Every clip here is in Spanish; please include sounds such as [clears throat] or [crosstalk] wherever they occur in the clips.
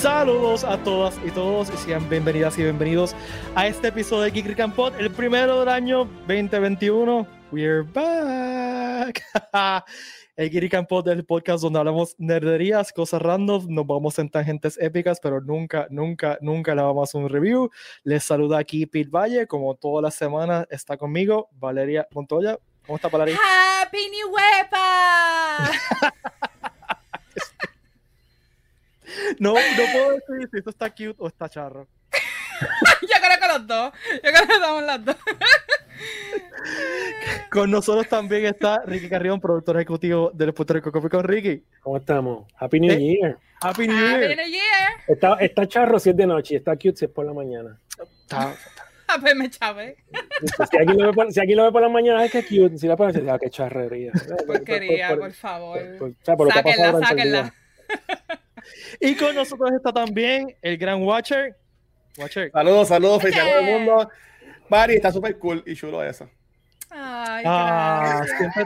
Saludos a todas y todos y sean bienvenidas y bienvenidos a este episodio de Geek and Pod, el primero del año 2021. We're back. [laughs] el Geek and Pod es el podcast donde hablamos nerderías, cosas random, nos vamos en tangentes épicas, pero nunca, nunca, nunca le vamos a un review. Les saluda aquí Pete Valle, como todas las semanas está conmigo Valeria Montoya. ¿Cómo está Valeria? ¡Happy New Wepa! [laughs] [laughs] No, no puedo decir si esto está cute o está charro. [laughs] Yo creo que los dos. Yo creo que estamos los dos. [laughs] Con nosotros también está Ricky Carrión, productor ejecutivo del Puerto Rico Coffee con Ricky. ¿Cómo estamos? Happy New Eh, Year. Happy New Happy Year. New Year. Está, está charro si es de noche y está cute si es por la mañana. Está- Ah, pues me chave. Si aquí lo ve por, si aquí lo ve por la mañana, es que cute. Si la pones, ah, qué charrería. Porquería, por por- favor. por- o sea, por Sáquenla, sáquenla. [laughs] Y con nosotros está también el gran Watcher. Watcher. Saludos, saludos, felicidades a todo el Yeah. mundo. Mari, está súper cool y chulo eso. Ay, Ah, siempre.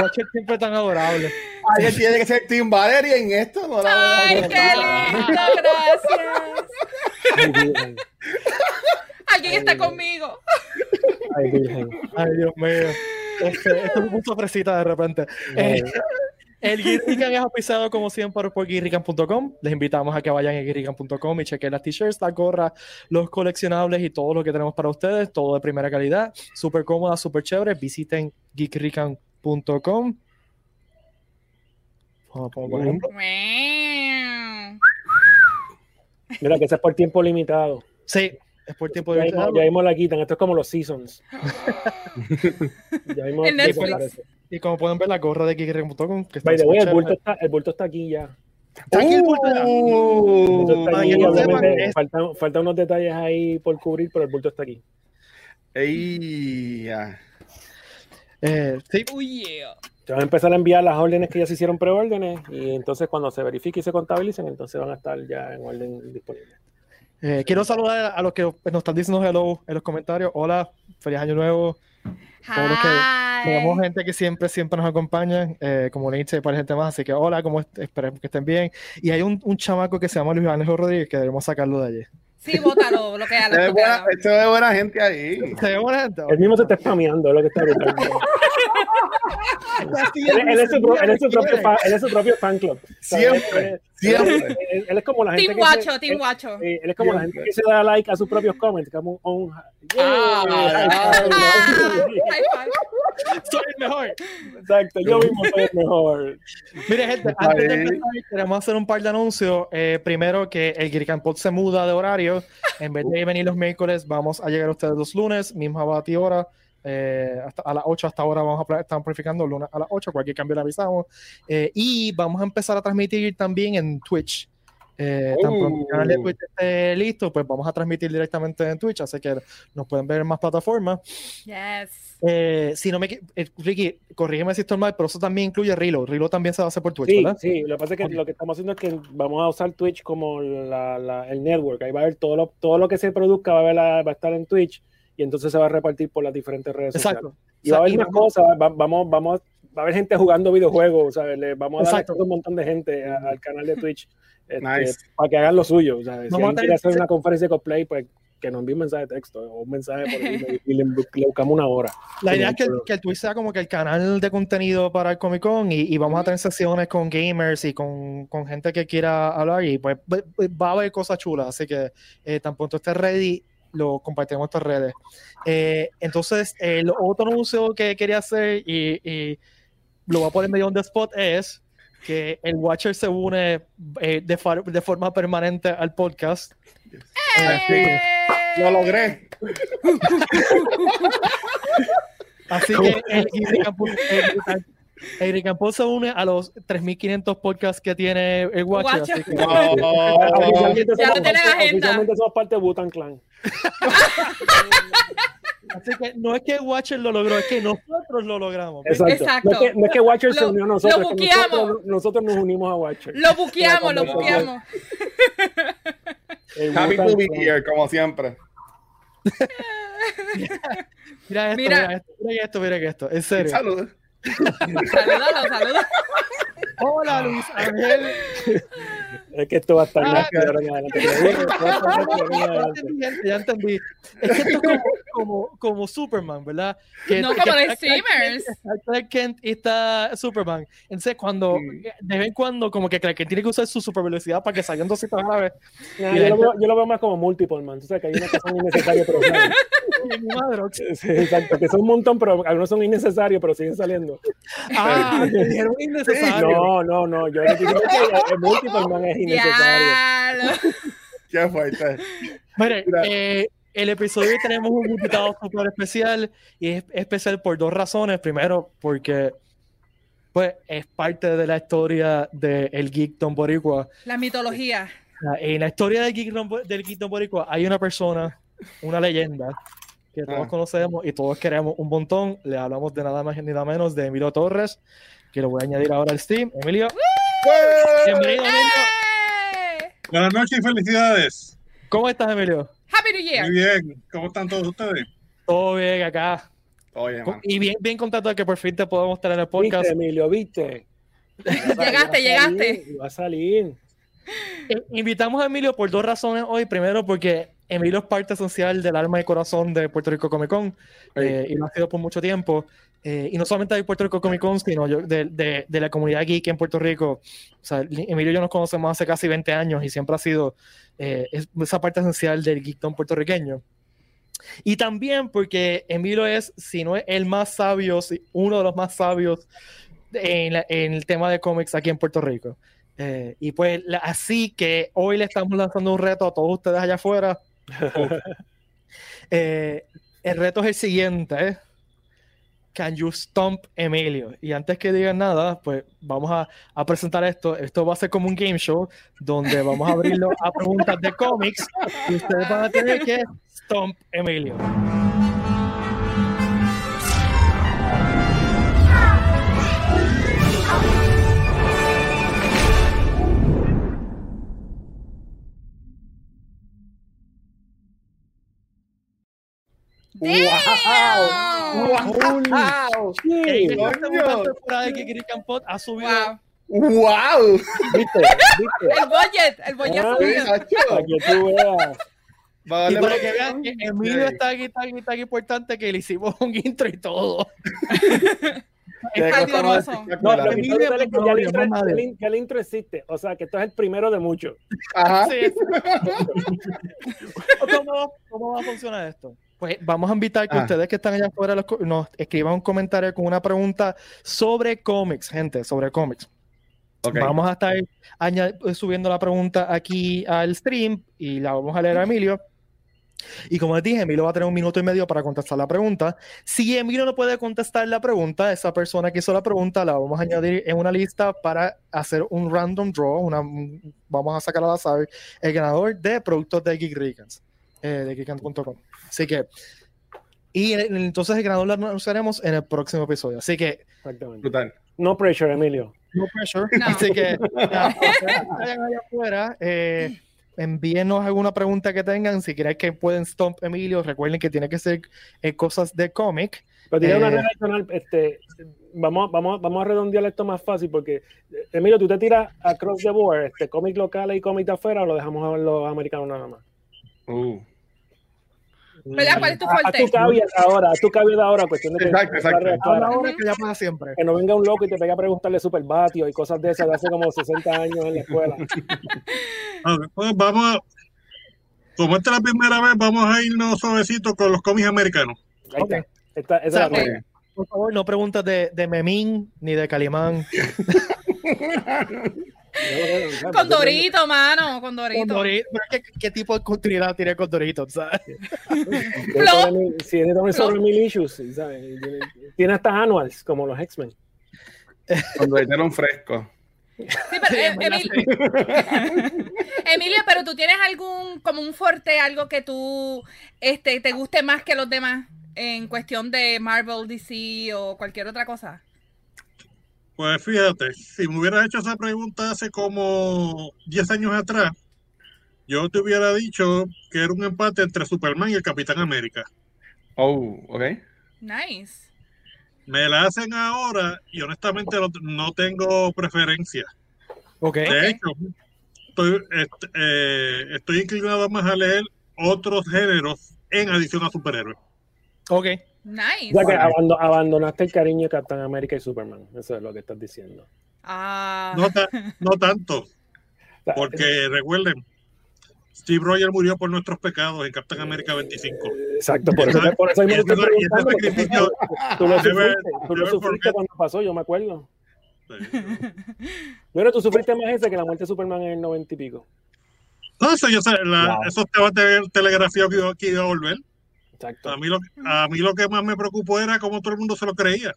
Watcher siempre tan adorable. Alguien tiene que ser Team Valeria en esto. No la Ay, qué lindo, gracias. Alguien está conmigo. Ay, Virgen. Ay, Dios mío. Este, esto es mucha [laughs] fresita de repente. Eh, el Geekrican es auspiciado como siempre por geekrican.com. Les invitamos a que vayan a geekrican.com y chequen las t-shirts, las gorras, los coleccionables y todo lo que tenemos para ustedes. Todo de primera calidad, súper cómoda, súper chévere. Visiten geekrican.com. Vamos a poner, por ejemplo. Mira, que ese es por tiempo limitado. Sí, es por tiempo Ya de mismo, ya mismo la quitan. Esto es como los seasons. [laughs] [laughs] Ya mismo Netflix. desaparece. Y como pueden ver, la gorra de está By the way, el bulto, está, el bulto está aquí ya. Está aquí el bulto ya. Uh, está aquí, no faltan, faltan unos detalles ahí por cubrir, pero el bulto está aquí. ey, ya. Eh, sí, yeah. Se van a empezar a enviar las órdenes que ya se hicieron preórdenes y entonces cuando se verifique y se contabilicen, entonces van a estar ya en orden disponible. Eh, quiero saludar a los que nos están diciendo hello en los comentarios. Hola, feliz año nuevo. Todos que- Tenemos gente que siempre, siempre nos acompaña, eh, como Nietzsche y para gente más. Así que hola, como esperemos que estén bien. Y hay un, un chamaco que se llama Luis Ángel Rodríguez que debemos sacarlo de allí. Sí, bótalo, lo que Se ve buena, se ve buena gente ahí. ¿Se ve buena gente? Él mismo se está spameando, es lo que está brutal. [laughs] [laughs] él, es su, él es su propio fan, él es su propio fan club. O sea, Siempre, él- siempre. Él, él es como la gente Team se- Guacho, Team él- Guacho. él es como la gente que se da like a sus propios comments, como un, un Ah, Yeah, High five. Soy el mejor. Exacto, yo mismo soy el mejor. Mire, gente, antes de empezar, queremos hacer un par de anuncios. Eh, primero, que el Geek Pod se muda de horario. En vez de venir los miércoles, vamos a llegar a ustedes los lunes, misma hora. Eh, hasta a las 8 hasta ahora vamos a estamos planificando lunes a las 8, cualquier cambio le avisamos. Eh, y vamos a empezar a transmitir también en Twitch. Eh, tan pronto el canal de Oh. Twitch esté listo, pues vamos a transmitir directamente en Twitch, así que nos pueden ver en más plataformas. Yes. Eh, si no me eh, Ricky, corrígeme si estoy mal, pero eso también incluye Rilo. Rilo también se va a hacer por Twitch, Sí, ¿verdad? sí, lo que pasa es que Ok. lo que estamos haciendo es que vamos a usar Twitch como la, la- el network. Ahí va a haber todo lo, todo lo que se produzca, va a, haber la- va a estar en Twitch y entonces se va a repartir por las diferentes redes sociales. Exacto. Y va a haber más vamos- cosas, va- vamos, vamos, va a haber gente jugando videojuegos, ¿sabes? Le vamos a dar a un montón de gente a- al canal de Twitch [laughs] este, Nice. para que hagan lo suyo, ¿sabes? Si alguien quiere hacer una conferencia de cosplay, pues que nos envíe un mensaje de texto o un mensaje por email [laughs] y le, le buscamos una hora. La idea es que el, que el Twitch sea como que el canal de contenido para el Comic Con y, y vamos a tener sesiones con gamers y con, con gente que quiera hablar y pues va- va a haber cosas chulas, así que eh, tan pronto esté ready lo compartiremos en nuestras redes. Eh, entonces, el otro anuncio que quería hacer y, y lo voy a poner medio on the spot es que el Watcher se une eh, de, far- de forma permanente al podcast. ¡Eh! Lo logré. Así que el Campus, el, el Campus se une a los 3.500 podcasts que tiene el Watcher. Watcher. Así que, Oh. Oficialmente Ya somos lo tiene la parte- agenda. oficialmente somos parte de Butan Clan. [laughs] así que no es que el Watcher lo logró, es que nosotros lo logramos. ¿ves? Exacto. Exacto. No, es que, no es que Watcher se unió a nosotros, lo es que buqueamos. nosotros, nosotros nos unimos a Watcher. Lo buqueamos, lo buqueamos. [laughs] Happy to be here, como siempre. [laughs] Mira esto, Mira. mira esto, mira esto, mira esto, en serio. Salud. [laughs] Salúdalo, salúdalo. Hola, Luis Ángel. [laughs] Es que esto va a estar Ah, más que ahora en adelante. Ya entendí, gente, ya entendí. Es que esto es como, como, como Superman, ¿verdad? Que, No, que como de está Clark Steamers. Kent, está Clark Kent y está Superman. Entonces, cuando, Mm. de vez en cuando, como que Clark Kent tiene que usar su super velocidad para que salgan dos citas a la vez. Nah, yo, lo veo, yo lo veo más como multiple, man. Tú sabes que hay unas que son innecesarias, pero madre, Sí, exacto, que son un montón, pero algunos son innecesarios, pero siguen saliendo. Ah, dijeron innecesario. No, no, no. Yo diciendo que el multiple, man, es innecesario. Diablo. [laughs] Qué fuerte. Mire, eh, el episodio de hoy tenemos un invitado súper especial y es especial por dos razones. Primero, porque pues es parte de la historia del Geekdom Boricua. La mitología. Ah, En la historia del Geekdom, del Geekdom Boricua hay una persona, una leyenda que todos Ah. conocemos y todos queremos un montón. Le hablamos de nada más ni nada menos de Emilio Torres, que lo voy a añadir ahora al Steam. Emilio, bienvenido, Emilio. ¡Eh! Buenas noches y felicidades. ¿Cómo estás, Emilio? Happy New Year. Muy bien. ¿Cómo están todos ustedes? Todo bien acá. Oye. Y bien, bien contento de que por fin te podemos tener en el ¿Viste, podcast. Emilio? ¿Viste? [laughs] Llegaste, llegaste. Va a salir. Eh, Invitamos a Emilio por dos razones hoy. Primero, porque Emilio es parte esencial del alma y corazón de Puerto Rico Comic Con eh, y lo ha sido por mucho tiempo. Eh, y no solamente de Puerto Rico Comic Con, sino yo- de, de- de la comunidad geek en Puerto Rico. O sea, Emilio y yo nos conocemos hace casi 20 años y siempre ha sido eh, es- esa parte esencial del geekdom puertorriqueño. Y también porque Emilio es, si no es el más sabio, si- uno de los más sabios en, la- en el tema de cómics aquí en Puerto Rico. Eh, y pues la- así que hoy le estamos lanzando un reto a todos ustedes allá afuera. [laughs] Eh, el reto es el siguiente. ¿eh? Can you stomp Emilio? Y antes que digan nada, pues vamos a, a presentar esto. Esto va a ser como un game show donde vamos a abrirlo a preguntas de cómics y ustedes van a tener que stomp Emilio. ¡Wow! Coño. segunda temporada de Kikiri Campot ha subido Wow. ¡Wow! ¿Viste? ¿Viste? El budget, el budget Ah, subido. Para que tú veas. Va a Y para que vean que Emilio está aquí tan, tan importante que le hicimos un intro y todo. [laughs] Qué Está más doloroso. No, espectacular. lo que Emilio, quiero es que ya el, intro, no, nadie. ya el- ya el intro existe. O sea, que esto es el primero de muchos. Ajá. Sí. [laughs] ¿Cómo, ¿Cómo va a funcionar esto? Pues vamos a invitar que Ah. ustedes que están allá afuera los nos escriban un comentario con una pregunta sobre cómics, gente, sobre cómics. Vamos a estar subiendo la pregunta aquí al stream y la vamos a leer a Emilio. Y como les dije, Emilio va a tener un minuto y medio para contestar la pregunta. Si Emilio no puede contestar la pregunta, esa persona que hizo la pregunta la vamos a añadir en una lista para hacer un random draw. Una, vamos a sacar al azar el ganador de productos de Geek Recans, eh, de geekant.com. Así que, y en- entonces el ganador lo anunciaremos en el próximo episodio. Así que, Exactamente. Brutal. No pressure, Emilio. no pressure. No. Así que, [laughs] que vayan allá afuera, eh, envíenos alguna pregunta que tengan. Si creen que pueden stomp Emilio, recuerden que tiene que ser eh, cosas de cómic. Pero tiene una Eh. regla adicional, este, vamos, vamos, vamos a redondear esto más fácil porque, eh, Emilio, tú te tiras across the board, este, cómic locales y cómic de afuera o lo dejamos a los americanos nada más. Uh. ¿Verdad? ¿Cuál es tu A, a fuerte? tu caveat ahora, a tu caveat ahora, cuestión de que, Exacto, exacto. que Ahora, no- ahora que ya para siempre. que no venga un loco y te pegue a preguntarle super batio y cosas de esas de hace como 60 años en la escuela. [laughs] Ok, pues vamos a. Como esta es la primera vez, vamos a irnos suavecito con los cómics americanos. Ahí Ok. está. Esta- esa O sea, es la. Por favor, no preguntas de, de Memín ni de Calimán. [laughs] Con Dorito, mano, con Dorito. Es que, ¿Qué tipo de continuidad tiene Condorito? ¿sabes? Tiene- [laughs] Tiene también sobre mil issues, ¿sabes? Tiene, tiene hasta annuals, como los X-Men. Cuando echaron fresco. Sí, pero, Sí, eh, en verdad, Emil- [laughs] Emilio, pero tú tienes algún, como un fuerte, algo que tú este, te guste más que los demás en cuestión de Marvel, DC o cualquier otra cosa. Pues fíjate, si me hubieras hecho esa pregunta hace como 10 años atrás, yo te hubiera dicho que era un empate entre Superman y el Capitán América. Oh, ok. Nice. Me la hacen ahora y honestamente no, no tengo preferencia. Ok. De hecho, estoy, est- eh, estoy inclinado más a leer otros géneros en adición a superhéroes. Ok. Nice. Ya que abando- abandonaste el cariño de Captain America y Superman. Eso es lo que estás diciendo. Ah. No, ta- [laughs] no tanto, O sea, porque recuerden, Steve Rogers murió por nuestros pecados en Captain America 25. Exacto, por eso, por eso Y mismo sacrificio- Tú lo sufriste, tú lo sufriste cuando pasó, yo me acuerdo. [laughs] Pero tú sufriste más ese que la muerte de Superman en el 90 y pico. No sé, yo sé, la- Wow. esos temas de telegrafía que iba, que iba a volver. Exacto. A mí, lo, a mí lo que más me preocupó era cómo todo el mundo se lo creía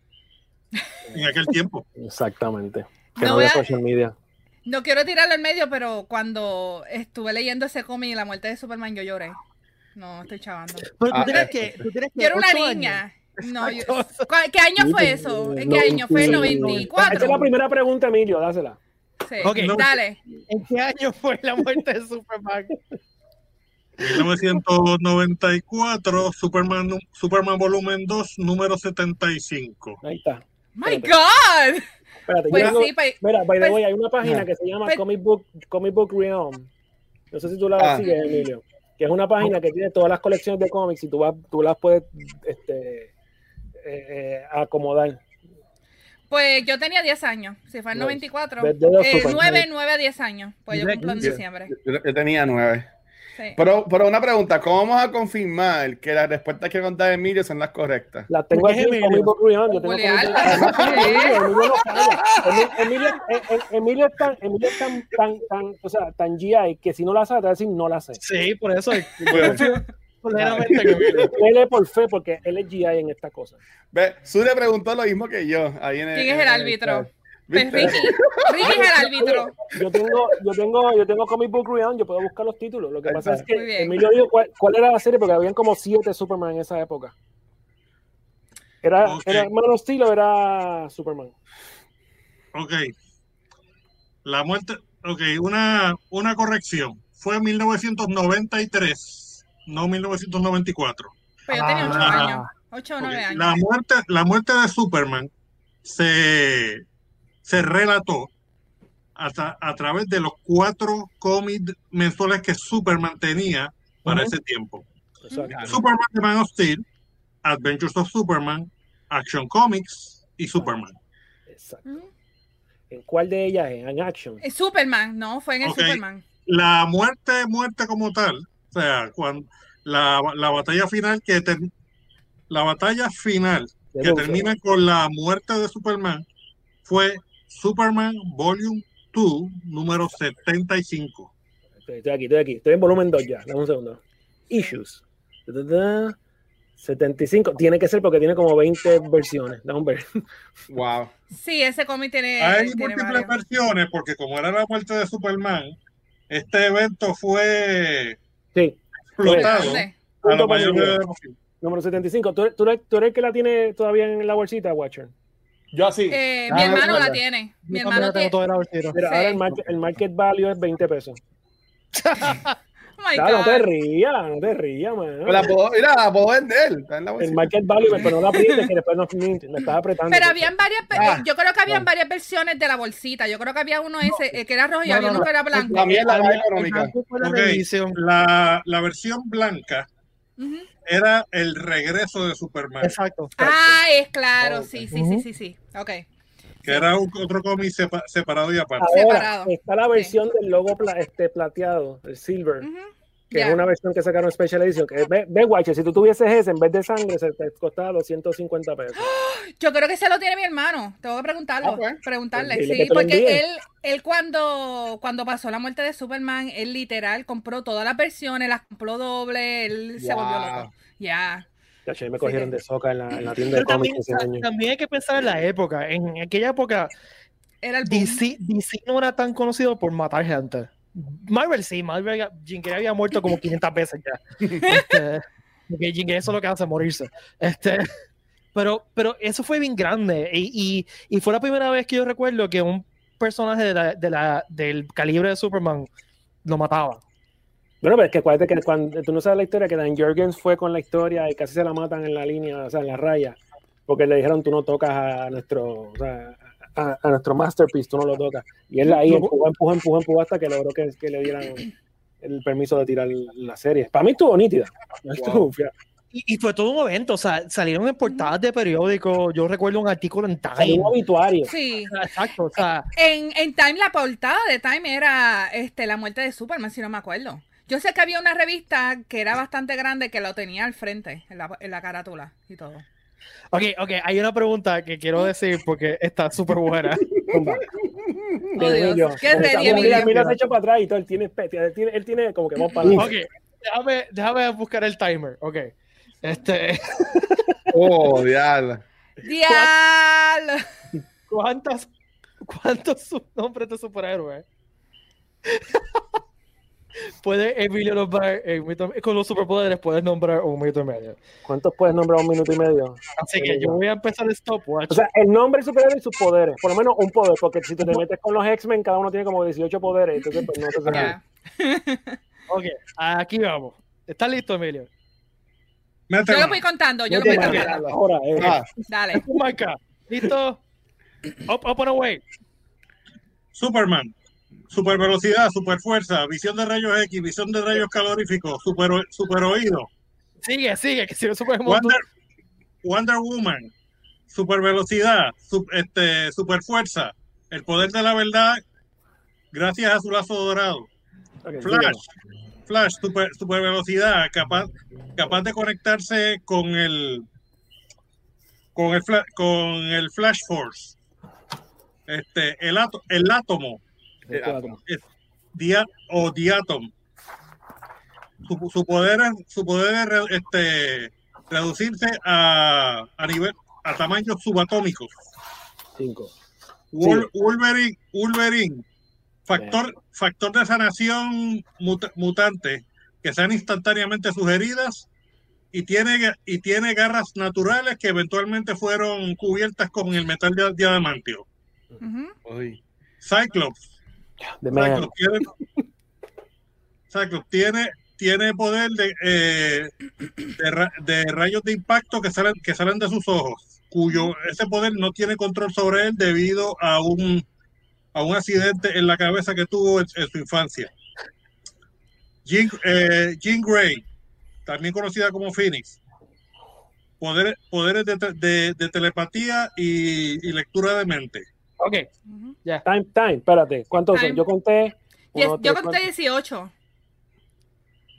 en aquel tiempo. Exactamente. Que No había a- social media. No quiero tirarlo al medio, pero cuando estuve leyendo ese cómic y la muerte de Superman, yo lloré. No, estoy chavando. Pero tú Ah, tienes eh, que. Tú tienes que Yo era una años. niña. No, yo- Exacto. ¿cuál- ¿Qué año fue eso? ¿En qué año? ¿Fue el Esa es la 94? primera pregunta, Emilio, dásela. Sí. Ok. Dale. ¿En qué año fue la muerte de Superman? 1994, Superman, Superman Volumen 2, número 75. Ahí está. My Espérate. God. Espérate, Pues tengo- sí, pues, Mira, by the pues- way, hay una página que se llama pues- Comic Book, Comic Book Realm. No sé si tú la Ah. sigues, Emilio. Que es una página que tiene todas las colecciones de cómics y tú, vas, tú las puedes este, eh, eh, acomodar. pues yo tenía 10 años. Si fue en Nice. 94. De- de los eh, super 9, nice. 9 a 10 años. Pues yo cumplo en diciembre. Yo, yo tenía nueve. Sí. Pero, pero una pregunta, ¿cómo vamos a confirmar que las respuestas que contar Emilio son las correctas? Las tengo ¿Por aquí en Emilio? Yo tengo. Emilio, Emilio Emilio, eh, eh, Emilio es tan, Emilio es tan, tan, tan, o sea, tan GI que si no la sabe, te va a decir no la sé. Sí, por eso. [laughs] Él es por fe porque él es GI en esta cosa. Ve, Sule preguntó lo mismo que yo. Ahí en ¿Quién es el árbitro? Pues. Ricky. Ricky es el árbitro. Yo tengo, yo tengo, yo tengo Comic Book Realm, yo puedo buscar los títulos. Lo que pasa es que Emilio dijo cuál, cuál era la serie porque habían como siete Superman en esa época. Era, Ok. era Man of Steel o era Superman. Ok. La muerte. Ok, una, una corrección. Fue en 1993, no 1994. Pues yo tenía 8 Ah. años. 8 o Ok, 9 años. La muerte, la muerte de Superman se, se relató hasta, a través de los cuatro cómics mensuales que Superman tenía para ese tiempo. Exacto. Superman de Man of Steel, Adventures of Superman, Action Comics y Superman. Exacto. ¿En cuál de ellas? En Action. Es Superman, no, fue en el. Superman. La muerte, muerte como tal, o sea, cuando la, la batalla final que ter- la batalla final que termina con la muerte de Superman fue Superman Volume 2, número 75. Estoy, estoy aquí, estoy aquí. Estoy en volumen 2 ya. Dame un segundo. Issues. Ta, ta, ta. 75. Tiene que ser porque tiene como 20 versiones. Dame un ver. [laughs] Wow. Sí, ese cómic tiene, Hay tiene múltiples varios. versiones porque como era la muerte de Superman, este evento fue Sí. explotado a para mayor posible. Número 75. ¿Tú, eres- tú, eres- tú eres el que la tiene todavía en la bolsita, Watcher? Yo así. Eh, Ah, mi hermano no, la tiene. Mi Yo hermano tiene. el Sí. ahora el market, el market value es 20 pesos. [laughs] Oh Claro, no te rías, no te rías, man. La puedo, mira, la puedo vender. Está en la El market value, pero no la aprietes, que después no me estás apretando. Pero habían varias, Ah. yo creo que habían No. varias versiones de la bolsita. Yo creo que había uno ese eh, que era rojo y No, había no, uno no. que era blanco. La mía es la más Había- económica. La, la versión blanca Era el regreso de Superman, Exacto. Ah, es claro, sí, sí, sí, sí, sí. Ok. que era un- otro cómic sepa- separado y aparte. Ahora Separado. está la versión del logo pla- este, plateado, el silver, que es una versión que sacaron Special Edition. Que ve, ve, Watcher, si tú tuvieses ese en vez de sangre, se te costaba 250 pesos. [gasps] Yo creo que se lo tiene mi hermano. Tengo que preguntarlo. Ah, pues. Preguntarle. Sí, porque él, él cuando, cuando pasó la muerte de Superman, él literal compró todas las versiones, las compró doble, él se volvió loco. Ya. Chacho, ahí me cogieron de soca en la, en la tienda de Pero también, cómics ese año. también hay que pensar en la época. En aquella época, Era el. DC, DC no era tan conocido por matar gente. Marvel sí, Marvel, Jim Carrey había muerto como 500 veces ya. [laughs] Este, porque Jim Carrey eso es lo que hace, morirse. Este, pero, pero eso fue bien grande y, y, y fue la primera vez que yo recuerdo que un personaje de la, de la, del calibre de Superman lo mataba. Bueno, pero es que acuérdate que cuando tú no sabes la historia, que Dan Jorgens fue con la historia y casi se la matan en la línea, o sea, en la raya. porque le dijeron tú no tocas a nuestro, o sea, a, a nuestro masterpiece, tú no lo tocas. Y él ahí empujó, empujó, empujó, empujó hasta que logró que, que le dieran el permiso de tirar la serie. Para mí estuvo nítida. Estuvo fea. Y, y fue todo un evento, o sea, salieron en portadas de periódicos, yo recuerdo un artículo en Salió Time. un obituario. Sí. Exacto, o sea, En, en Time, la portada de Time era este, la muerte de Superman, si no me acuerdo. Yo sé que había una revista que era bastante grande que lo tenía al frente, en la, en la carátula y todo. ok, ok, hay una pregunta que quiero decir porque está súper buena. Oh, Dios. Qué ready, Mira. Emilio se echó para atrás y todo. Él tiene, él tiene, él tiene como que vamos para Ok, déjame, déjame buscar el timer, ok. Este, [laughs] Oh, diablo. ¡Diablo! ¿cuántas, ¿cuántos nombres de superhéroes [laughs] puede Emilio nombrar en minuto- con los superpoderes? Puedes nombrar un minuto y medio. ¿Cuántos puedes nombrar un minuto y medio? Así que yo voy a empezar el stopwatch. O sea, el nombre superhéroe y sus poderes. Por lo menos un poder, porque si te, te metes con los X-Men, cada uno tiene como 18 poderes. Entonces, pues no te. Ya. ok, aquí vamos. ¿Estás listo, Emilio? Yo lo voy contando, yo lo voy contando. Ahora, eh. Ah, Dale. Tu marca. ¿Listo? Up, up and away. Superman. Super velocidad, super fuerza, visión de rayos X, visión de rayos caloríficos, super, super oído. Sigue, sigue, que si no super Wonder, Wonder Woman, super velocidad, este, super fuerza, el poder de la verdad, gracias a su lazo dorado. Flash, Flash, super, super velocidad, capaz, capaz de conectarse con el con el fla- con el Flash Force. Este, el, ato- el átomo el átomo. dia- o diatom. Su, su poder es, su poder es este, reducirse a, a nivel a tamaños subatómicos. Cinco. Wol- Wolverine, Wolverine, factor, factor de sanación mut- mutante que sean instantáneamente sugeridas y tiene, y tiene garras naturales que eventualmente fueron cubiertas con el metal de diamantio. Ujú. Uy. Cyclops. Cyclops tiene, Cyclops tiene, tiene poder de, eh, de, ra- de rayos de impacto que salen, que salen de sus ojos, cuyo ese poder no tiene control sobre él debido a un, a un accidente en la cabeza que tuvo en, en su infancia. Jean, eh, Jean Grey, también conocida como Phoenix, poderes, poderes de, te- de- de telepatía y, y lectura de mente. Ok, ya. Time, time, espérate. ¿Cuántos son? Yo conté. Uno, yo tres, conté cuatro. 18.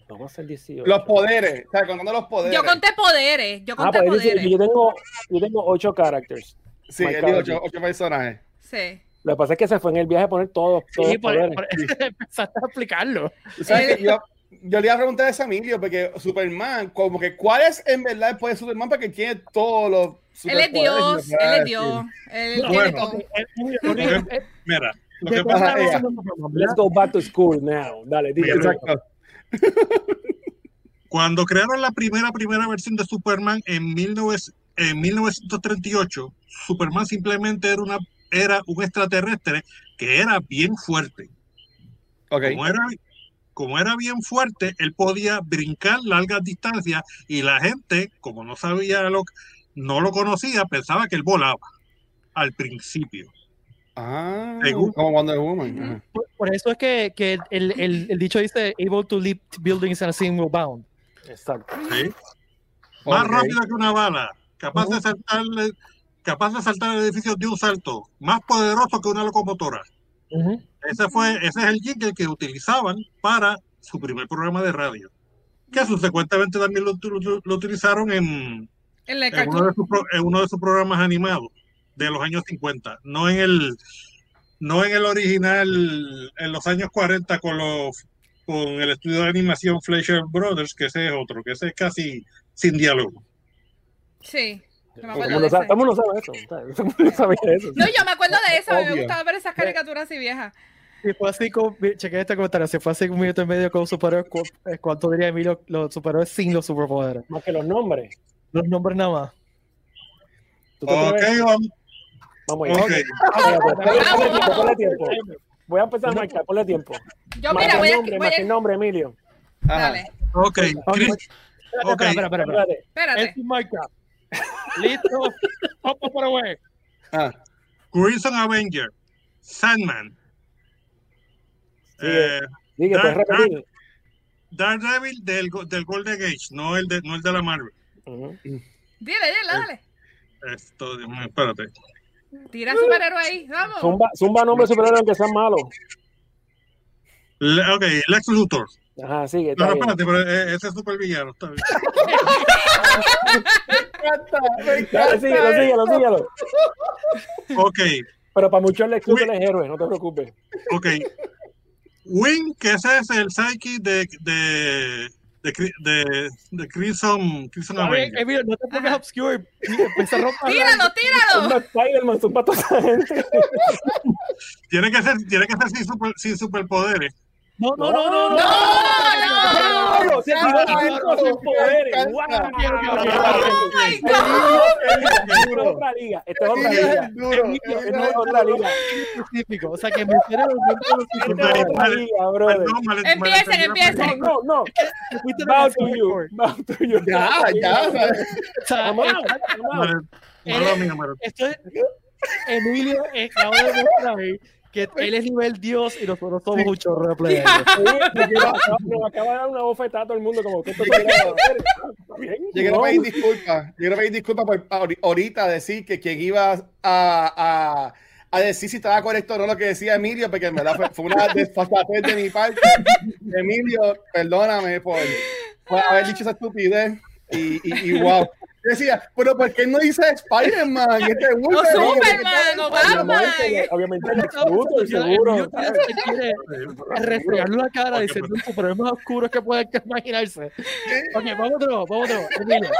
Vamos a hacer 18. Los poderes. O sea, contando los poderes. Yo conté poderes. Yo Ah, conté pues dice- poderes. yo tengo, yo tengo 8 characters. Sí, él marcado dijo aquí. ocho, ocho personajes. Sí. Lo que pasa es que se fue en el viaje a poner todos, todos Sí, los por, por- [laughs] empezaste a explicarlo. Sabes Eh. yo, yo le iba a preguntar a Emilio, porque Superman, como que, ¿cuál es en verdad el poder de Superman? Porque tiene todos los. Él es Dios, me puede él es decir. Dios. Él tiene todo. Eh, eh, eh, eh, Mira, lo que pasa Superman, Let's go back to school now. Dale, dile. Exacto. Cuando crearon la primera primera versión de Superman en, 19 en 1938, Superman simplemente era una era un extraterrestre que era bien fuerte. Ok. Como era, como era bien fuerte, él podía brincar largas distancias y la gente, como no sabía lo no lo conocía, pensaba que él volaba al principio. Ah, Según- como Wonder Woman. Por, por eso es que, que el, el, el dicho dice able to leap buildings and a single bound. Exacto. ¿sí? Más rápido que una bala, capaz de saltar capaz de saltar edificios de un salto, más poderoso que una locomotora. Ese fue, ese es el jingle que utilizaban para su primer programa de radio. Que subsecuentemente también lo, lo- lo utilizaron en, En el en uno, de sus, en uno de sus programas animados de los años 50. No en el, no en el original en los años 40 con los con el estudio de animación Fleischer Brothers, que ese es otro, que ese es casi sin diálogo. Sí. Me acuerdo sabe, eso. Sabía eso. No, yo me acuerdo de eso. Me gustaba ver esas caricaturas así viejas. Si fue así este comentario, si fue así un minuto y medio con superhéroes, cu- eh, ¿cuánto diría Emilio los superhéroes sin los superpoderes? Más que los nombres. Los nombres nada más. ¿Tú te Ok, vamos. Vamos ponle tiempo. Voy a empezar a marcar, ponle tiempo. Yo, Más mira, voy a. nombre, Voy a nombre, Emilio. Dale. Ok, Ok. Espera, espera, espera, espera. Espérate. Marca. Listo. Vamos por away. Ah, Crimson Avenger, Sandman, Sigue. eh, Sigue, puedes Dark- repetir. Daredevil del, go- del Golden Age, no el de, no el de la Marvel. Ujú. Dile, dile, dale. Esto, Dios mío, espérate. Tira superhéroe ahí, vamos. Zumba, zumba nombre superhéroe aunque sean malos. Le- ok, Lex Luthor. Ajá, sigue. Bien. espérate, pero eh, ese es super villano. Está bien. [laughs] me encanta, me encanta síguelo, síguelo, síguelo. Ok, Pero para muchos Lex Luthor es héroe, no te preocupes. ok. Wing, que ese es el psyche de, de, de, de, de Crimson, Crimson ver, Avenger. No te pongas obscure. Tíralo, tíralo. Zumba Spider-Man, toda esa gente. Tiene que ser, tiene que ser sin, super, sin superpoderes. No, no, no, no. No, no. ¡Diablo! Se tiró sin poderes. Oh my God. Esta es otra liga. Esta es otra liga. es otra duro. liga. específico. O sea, que Empiecen, empiecen. No, no. Bow to you. Bow to you. Ya, ya. [laughs] Vamos, esto Emilio eh, acaba de que [laughs] él es nivel Dios y nosotros somos un chorro de players. [laughs] Sí, me acaba- de dar una bofetada a todo el mundo como que esto [laughs] quiero no. pedir disculpas. Yo quiero pedir disculpas por ahori- ahorita decir que quien iba a, a, a decir si estaba correcto o no lo que decía Emilio, porque en verdad fue, fue una desfachatez de mi parte. Emilio, perdóname por, por haber dicho esa estupidez. Y, y, y wow. Decía, pero ¿por qué no dice Spider-Man? Este O Wolverine, Superman, o Batman. Obviamente, Lex Luthor, seguro. [laughs] Refregarle la cara diciendo un superhéroe más oscuro que pueden imaginarse. Ok, vamos nuevo, vamos. Emilio.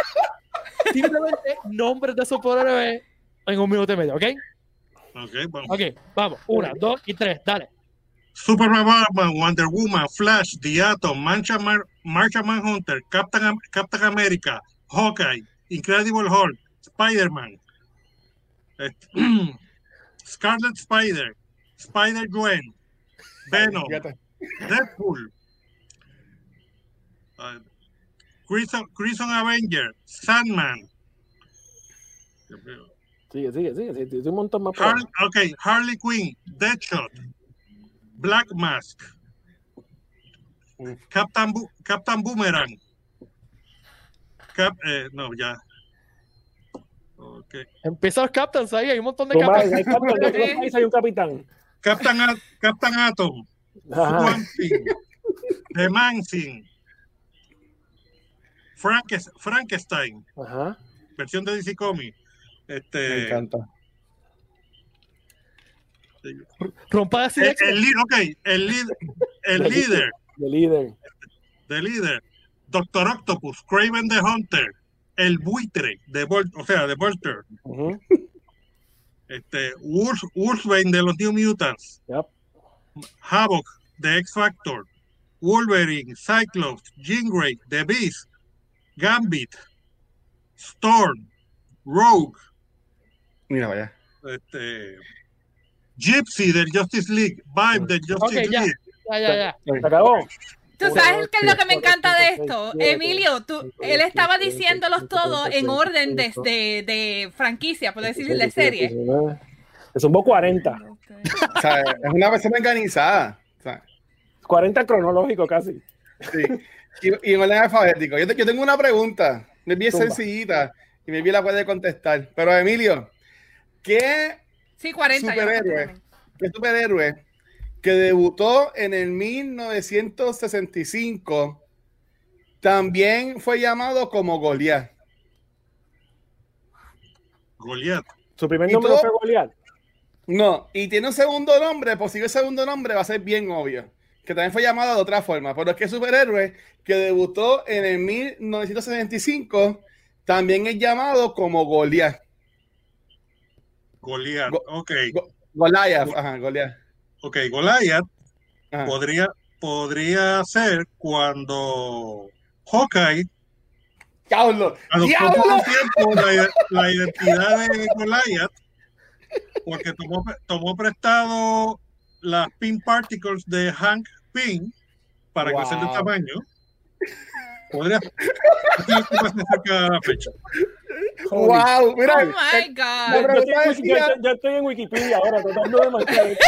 Simplemente nombres de superhéroes en un minuto y medio, ¿ok? Ok, vamos. Ok, vamos. Una, dos y tres, dale. Superman, Batman, Wonder Woman, Flash, The Atom, Martian, Man- Martian Manhunter, Captain, Am- Captain America, Hawkeye, Incredible Hulk, Spider-Man, este, [clears throat] Scarlet Spider, Spider-Gwen, Venom. Deadpool, uh, Crimson, Crimson Avenger, Sandman, Sigue, sigue, sigue. sigue, sigue un montón más. por ahí. Har- ok, Harley Quinn, Deadshot, Black Mask, Captain Boomerang, Cap, eh, no, ya. Ok. Empieza los captains ahí, hay un montón de Toma, captains. hay otros [laughs] países hay un capitán. Captain, A- Captain Atom, Thing, The Man Thing, Frankes- Frankenstein, Ajá. versión de DC Comics. Me Este, encanta. Rompa el, el li- ok, el, [laughs] líder, el líder, De líder. de líder, Doctor Octopus, Craven the Hunter, el buitre de Vol- o sea, de Volter, Ujú. este, de los New Mutants, Yep. Havoc de X Factor, Wolverine, Cyclops, Jean Grey, The Beast, Gambit, Storm, Rogue, Mira, vaya. este, Gypsy del Justice League, Vibe del Justice ya. League, Ya, ya, ya. Se acabó. Tú sabes qué es lo que me encanta de esto, Emilio. Tú, él estaba diciéndolos todos en orden de, de, de franquicia, por decir de serie. Es un 40. O sea, es una persona organizada. O sea, 40 cronológico casi. sí. Y, y en orden alfabético. Yo, te- yo tengo una pregunta. Me bien Zumba. sencillita. Y me bien la puede contestar. Pero Emilio, ¿qué Sí, 40. yo Superhéroe. que qué superhéroe que debutó en el 1965 también fue llamado como Goliath. Goliath. Su primer ¿Y nombre todo? fue Goliath. No, y tiene un segundo nombre, posible segundo nombre va a ser bien obvio, que también fue llamado de otra forma, pero es que superhéroe que debutó en el 1965 también es llamado como Goliath. Goliath. Go- ok, Go- Goliath, ajá, Goliath. Ok, Goliath Ajá. podría, podría ser cuando Hawkeye ¡Diablo! adoptó ¡Diablo! por un tiempo la, la identidad de Goliath porque tomó, tomó prestado las pin particles de Hank Pym para Wow. crecer de tamaño. Podría. Estoy más cerca de la fecha. Wow, mira. Oh my eh, God. Yo, yo estoy, yo estoy en Wikipedia ahora tratando de marcar esto.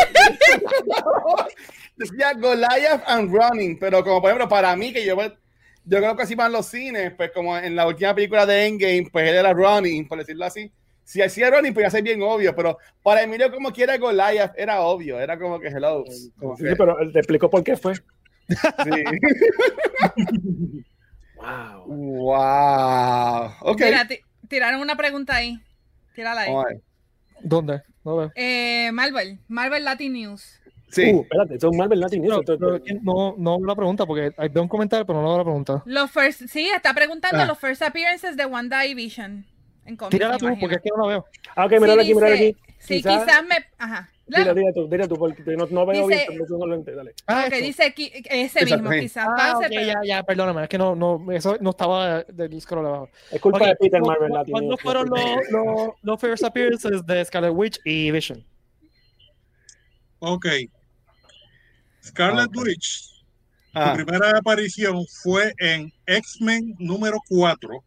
Decía Goliath and Running, pero como por ejemplo, para mí, que yo, yo creo que así van los cines, pues como en la última película de Endgame, pues él era Running, por decirlo así. Si hacía Running, pues ya ser bien obvio, pero para Emilio, como quiera Goliath, era obvio, era como que hello. como Sí, que- pero él te explicó por qué fue. sí. [laughs] Wow. wow. Ok. Mira, ti- tiraron una pregunta ahí. Tírala ahí. ¿Dónde? No veo. Eh, Marvel, Marvel Latin News. Sí. Uh, espérate, es Marvel Latin News. No, pero no, la pregunta porque hay veo un comentario, pero no veo la pregunta. Los first, sí, está preguntando Ah. los first appearances de Wanda y Vision. En cómics, Tírala tú, imagino. porque es que no la veo. Ah, ok, mírala Sí, aquí, mírala dice- aquí. Sí, Quizá- quizás me. Ajá. Dile, dile tú, dile tú, porque no, no veo Dice- bien, pero no lo entiendo, dale. Ah, Ok, esto. dice qui- ese Exacto, mismo, sí. quizás Ah, pase, ok, pero- ya, ya, perdóname, es que no, no, eso no estaba del scroll abajo. Es culpa Ok, de Peter ¿cu- Marvel ¿Cuándo News. fueron los, los, los first appearances de Scarlet Witch y Vision? Ok. Scarlet. Witch, Ah, su primera aparición fue en X-Men número 4.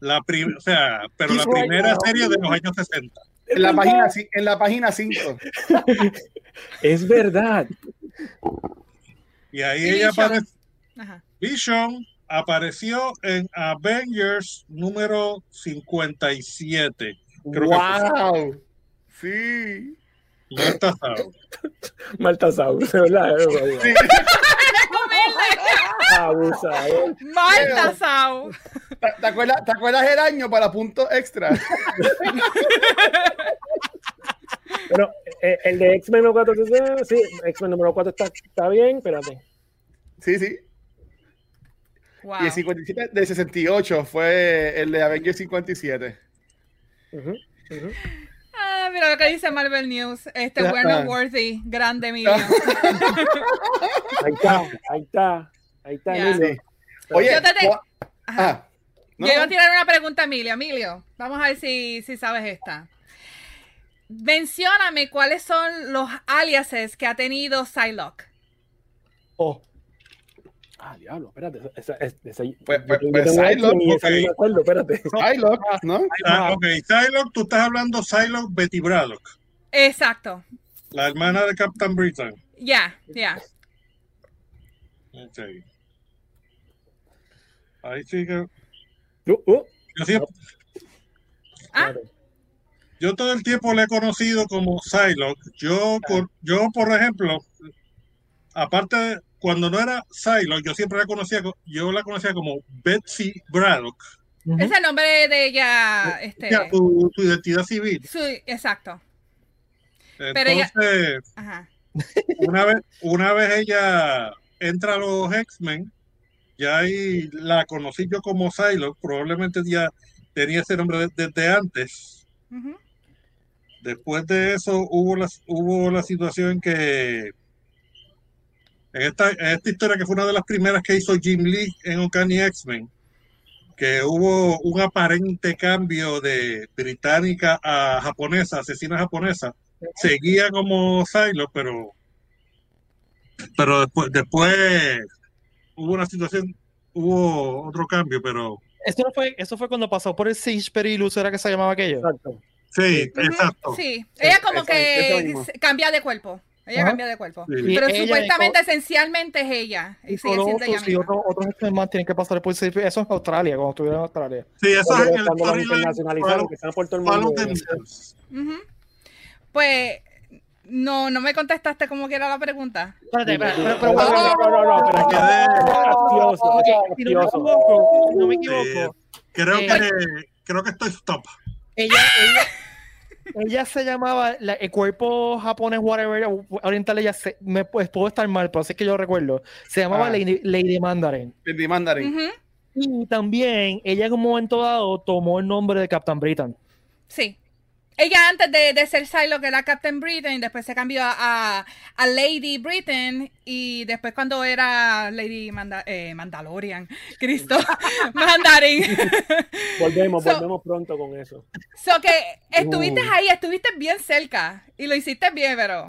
La prim- o sea, pero la He's right primera now. serie de los años 60. En la página en la página 5. Es verdad. Y ahí Y ella Vision. apareció. Ajá. Vision apareció en Avengers número 57. Creo que wow. Sí. Marta Sao. Malta Saur, de verdad. es verdad. Sí. [laughs] Abusador. Marta Sau. ¿Te, te acuerdas, ¿Te acuerdas el año para punto extra? Pero eh, el de X-Men número 4, sí, X-Men número 4 está, está bien, espérate. Sí, sí. Wow. Y el 57 de 68 fue el de Avengers 57. Ujú, ujú. Ah, mira lo que dice Marvel News. Este. We're Not Worthy. Grande Emilio. Ahí está, ahí está, ahí está. Ya. Emilio. Oye, Yo te te- gua- Ajá. ah, no, Yo iba a tirar una pregunta a Emilio. Emilio, vamos a ver si, si sabes esta. Mencióname cuáles son los aliases que ha tenido Psylocke. Oh, Ah, diablo, espérate. Esa, esa, esa, Pues- pues- tengo- pues tengo Psylocke, X-Men y esa ok. no me acuerdo, espérate. Psylocke, ¿no? Ah, ok, Psylocke, tú estás hablando Psylocke Betty Braddock, Exacto. la hermana de Captain Britain. Ya, ya. Ok. Ahí sí que. Uh, uh, Yo, siempre- Ah, yo todo el tiempo le he conocido como Psylocke. Yo, por, yo, por ejemplo, aparte de cuando no era Psylocke, yo siempre la conocía, co- yo la conocía como Betsy Braddock. es el nombre de ella. Este, Ya, tu, tu identidad civil. su- exacto. Pero ella- Entonces, Ajá. una vez, una vez ella entra a los X-Men, ya ahí la conocí yo como Psylocke, probablemente ya tenía ese nombre de- desde antes. Después de eso hubo la, hubo la situación que en esta, en esta historia que fue una de las primeras que hizo Jim Lee en Uncanny X-Men, que hubo un aparente cambio de británica a japonesa, asesina japonesa, seguía como Psylocke, pero pero después, después hubo una situación, hubo otro cambio, pero Eso, no fue, eso fue cuando pasó por el Siege Perilous, ¿era que se llamaba aquello? Exacto. sí, exacto. Sí. Ella como que cambia de cuerpo. Ella Ajá. cambia de cuerpo. Sí. Pero ella supuestamente, esencialmente es ella. Y sigue ella otros, y misma. otros, más tienen que pasar por Siege Eso en Australia, cuando estuvieron en Australia. Sí, eso es Cuando, en el internacionalizaron, que están por todo el mundo. Pues no, no me contestaste como que era la pregunta. Espérate, espérate, pero- No, pero- no, no, no, no, pero es que es gracioso, no me equivoco, si no me equivoco, Creo Eh, que creo que estoy stop. ella, ella, ella se llamaba la- el cuerpo japonés, whatever, oriental, ella se, me pues, puedo estar mal, pero así es que yo recuerdo. Se llamaba Ah. Lady, Lady Mandarin. El Mandarin. Y también ella en un momento dado tomó el nombre de Captain Britain. Sí. Ella antes de, de ser Psylocke era Captain Britain, después se cambió a, a- Lady Britain y después cuando era Lady Manda- eh, Mandalorian, [laughs] Cristo, [laughs] Mandarin. [laughs] Volvemos, So- volvemos pronto con eso. so que estuviste Uh. ahí, estuviste bien cerca y lo hiciste bien, pero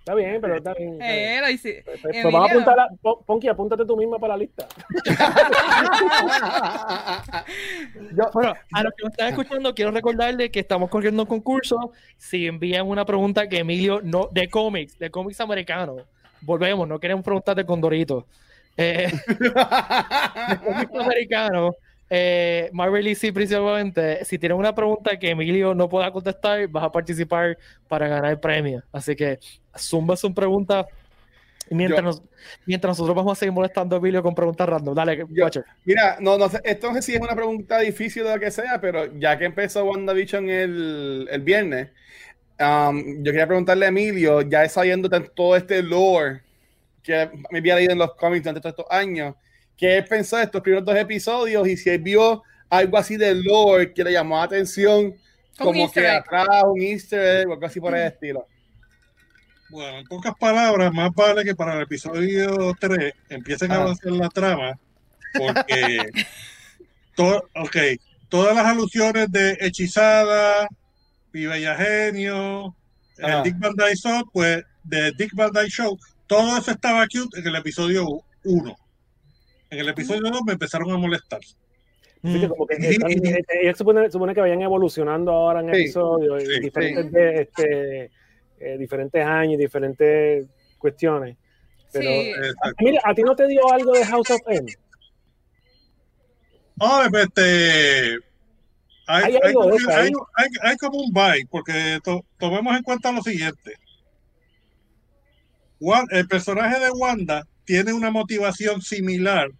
Está bien, pero está bien. está bien. Eh, lo hice- Pues, pues, Emilio. vamos a apuntar, a- Pon- Ponky, apúntate tú misma para la lista. [laughs] Bueno, a los que nos están escuchando, quiero recordarles que estamos corriendo un concurso. Si envían una pregunta que Emilio no, de cómics, de cómics americanos, volvemos, no queremos preguntar de Condorito. Eh, de cómics americanos, eh, Marvel y sí, principalmente, si tienen una pregunta que Emilio no pueda contestar, vas a participar para ganar el premio. Así que zumba su pregunta. Mientras, Yo- nos- mientras nosotros vamos a seguir molestando a Emilio con preguntas random. Dale, Yo- Watcher. Mira, no, no sé, esto no sé si es una pregunta difícil o lo que sea, pero ya que empezó WandaVision el, el viernes, um, yo quería preguntarle a Emilio, ya sabiendo de todo este lore que me había leído en los cómics durante todos estos años, ¿qué él pensó de estos primeros dos episodios y si él vio algo así de lore que le llamó la atención, como que atrás un easter egg o algo así por el estilo? Bueno, en pocas palabras, más vale que para el episodio 3 empiecen a Ah. avanzar la trama, porque [laughs] to- ok, todas las alusiones de Hechizada, Bella Genio, Ah. el Dick Van Dyke Show, pues de Dick Van Dyke Show, todo eso estaba cute en el episodio 1. En el episodio 2 me empezaron a molestar. Así que como que Sí. están- eh, ellos supone, supone que vayan evolucionando ahora en Sí. episodios, Sí, diferentes, de, este, eh, diferentes años, diferentes cuestiones. Pero, Sí. Exacto. Mira, ¿a ti no te dio algo de House of M? Ah, este, hay, Hay hay como, de eso ahí. hay- hay- hay como un bye, porque to- tomemos en cuenta lo siguiente. El personaje de Wanda tiene una motivación similar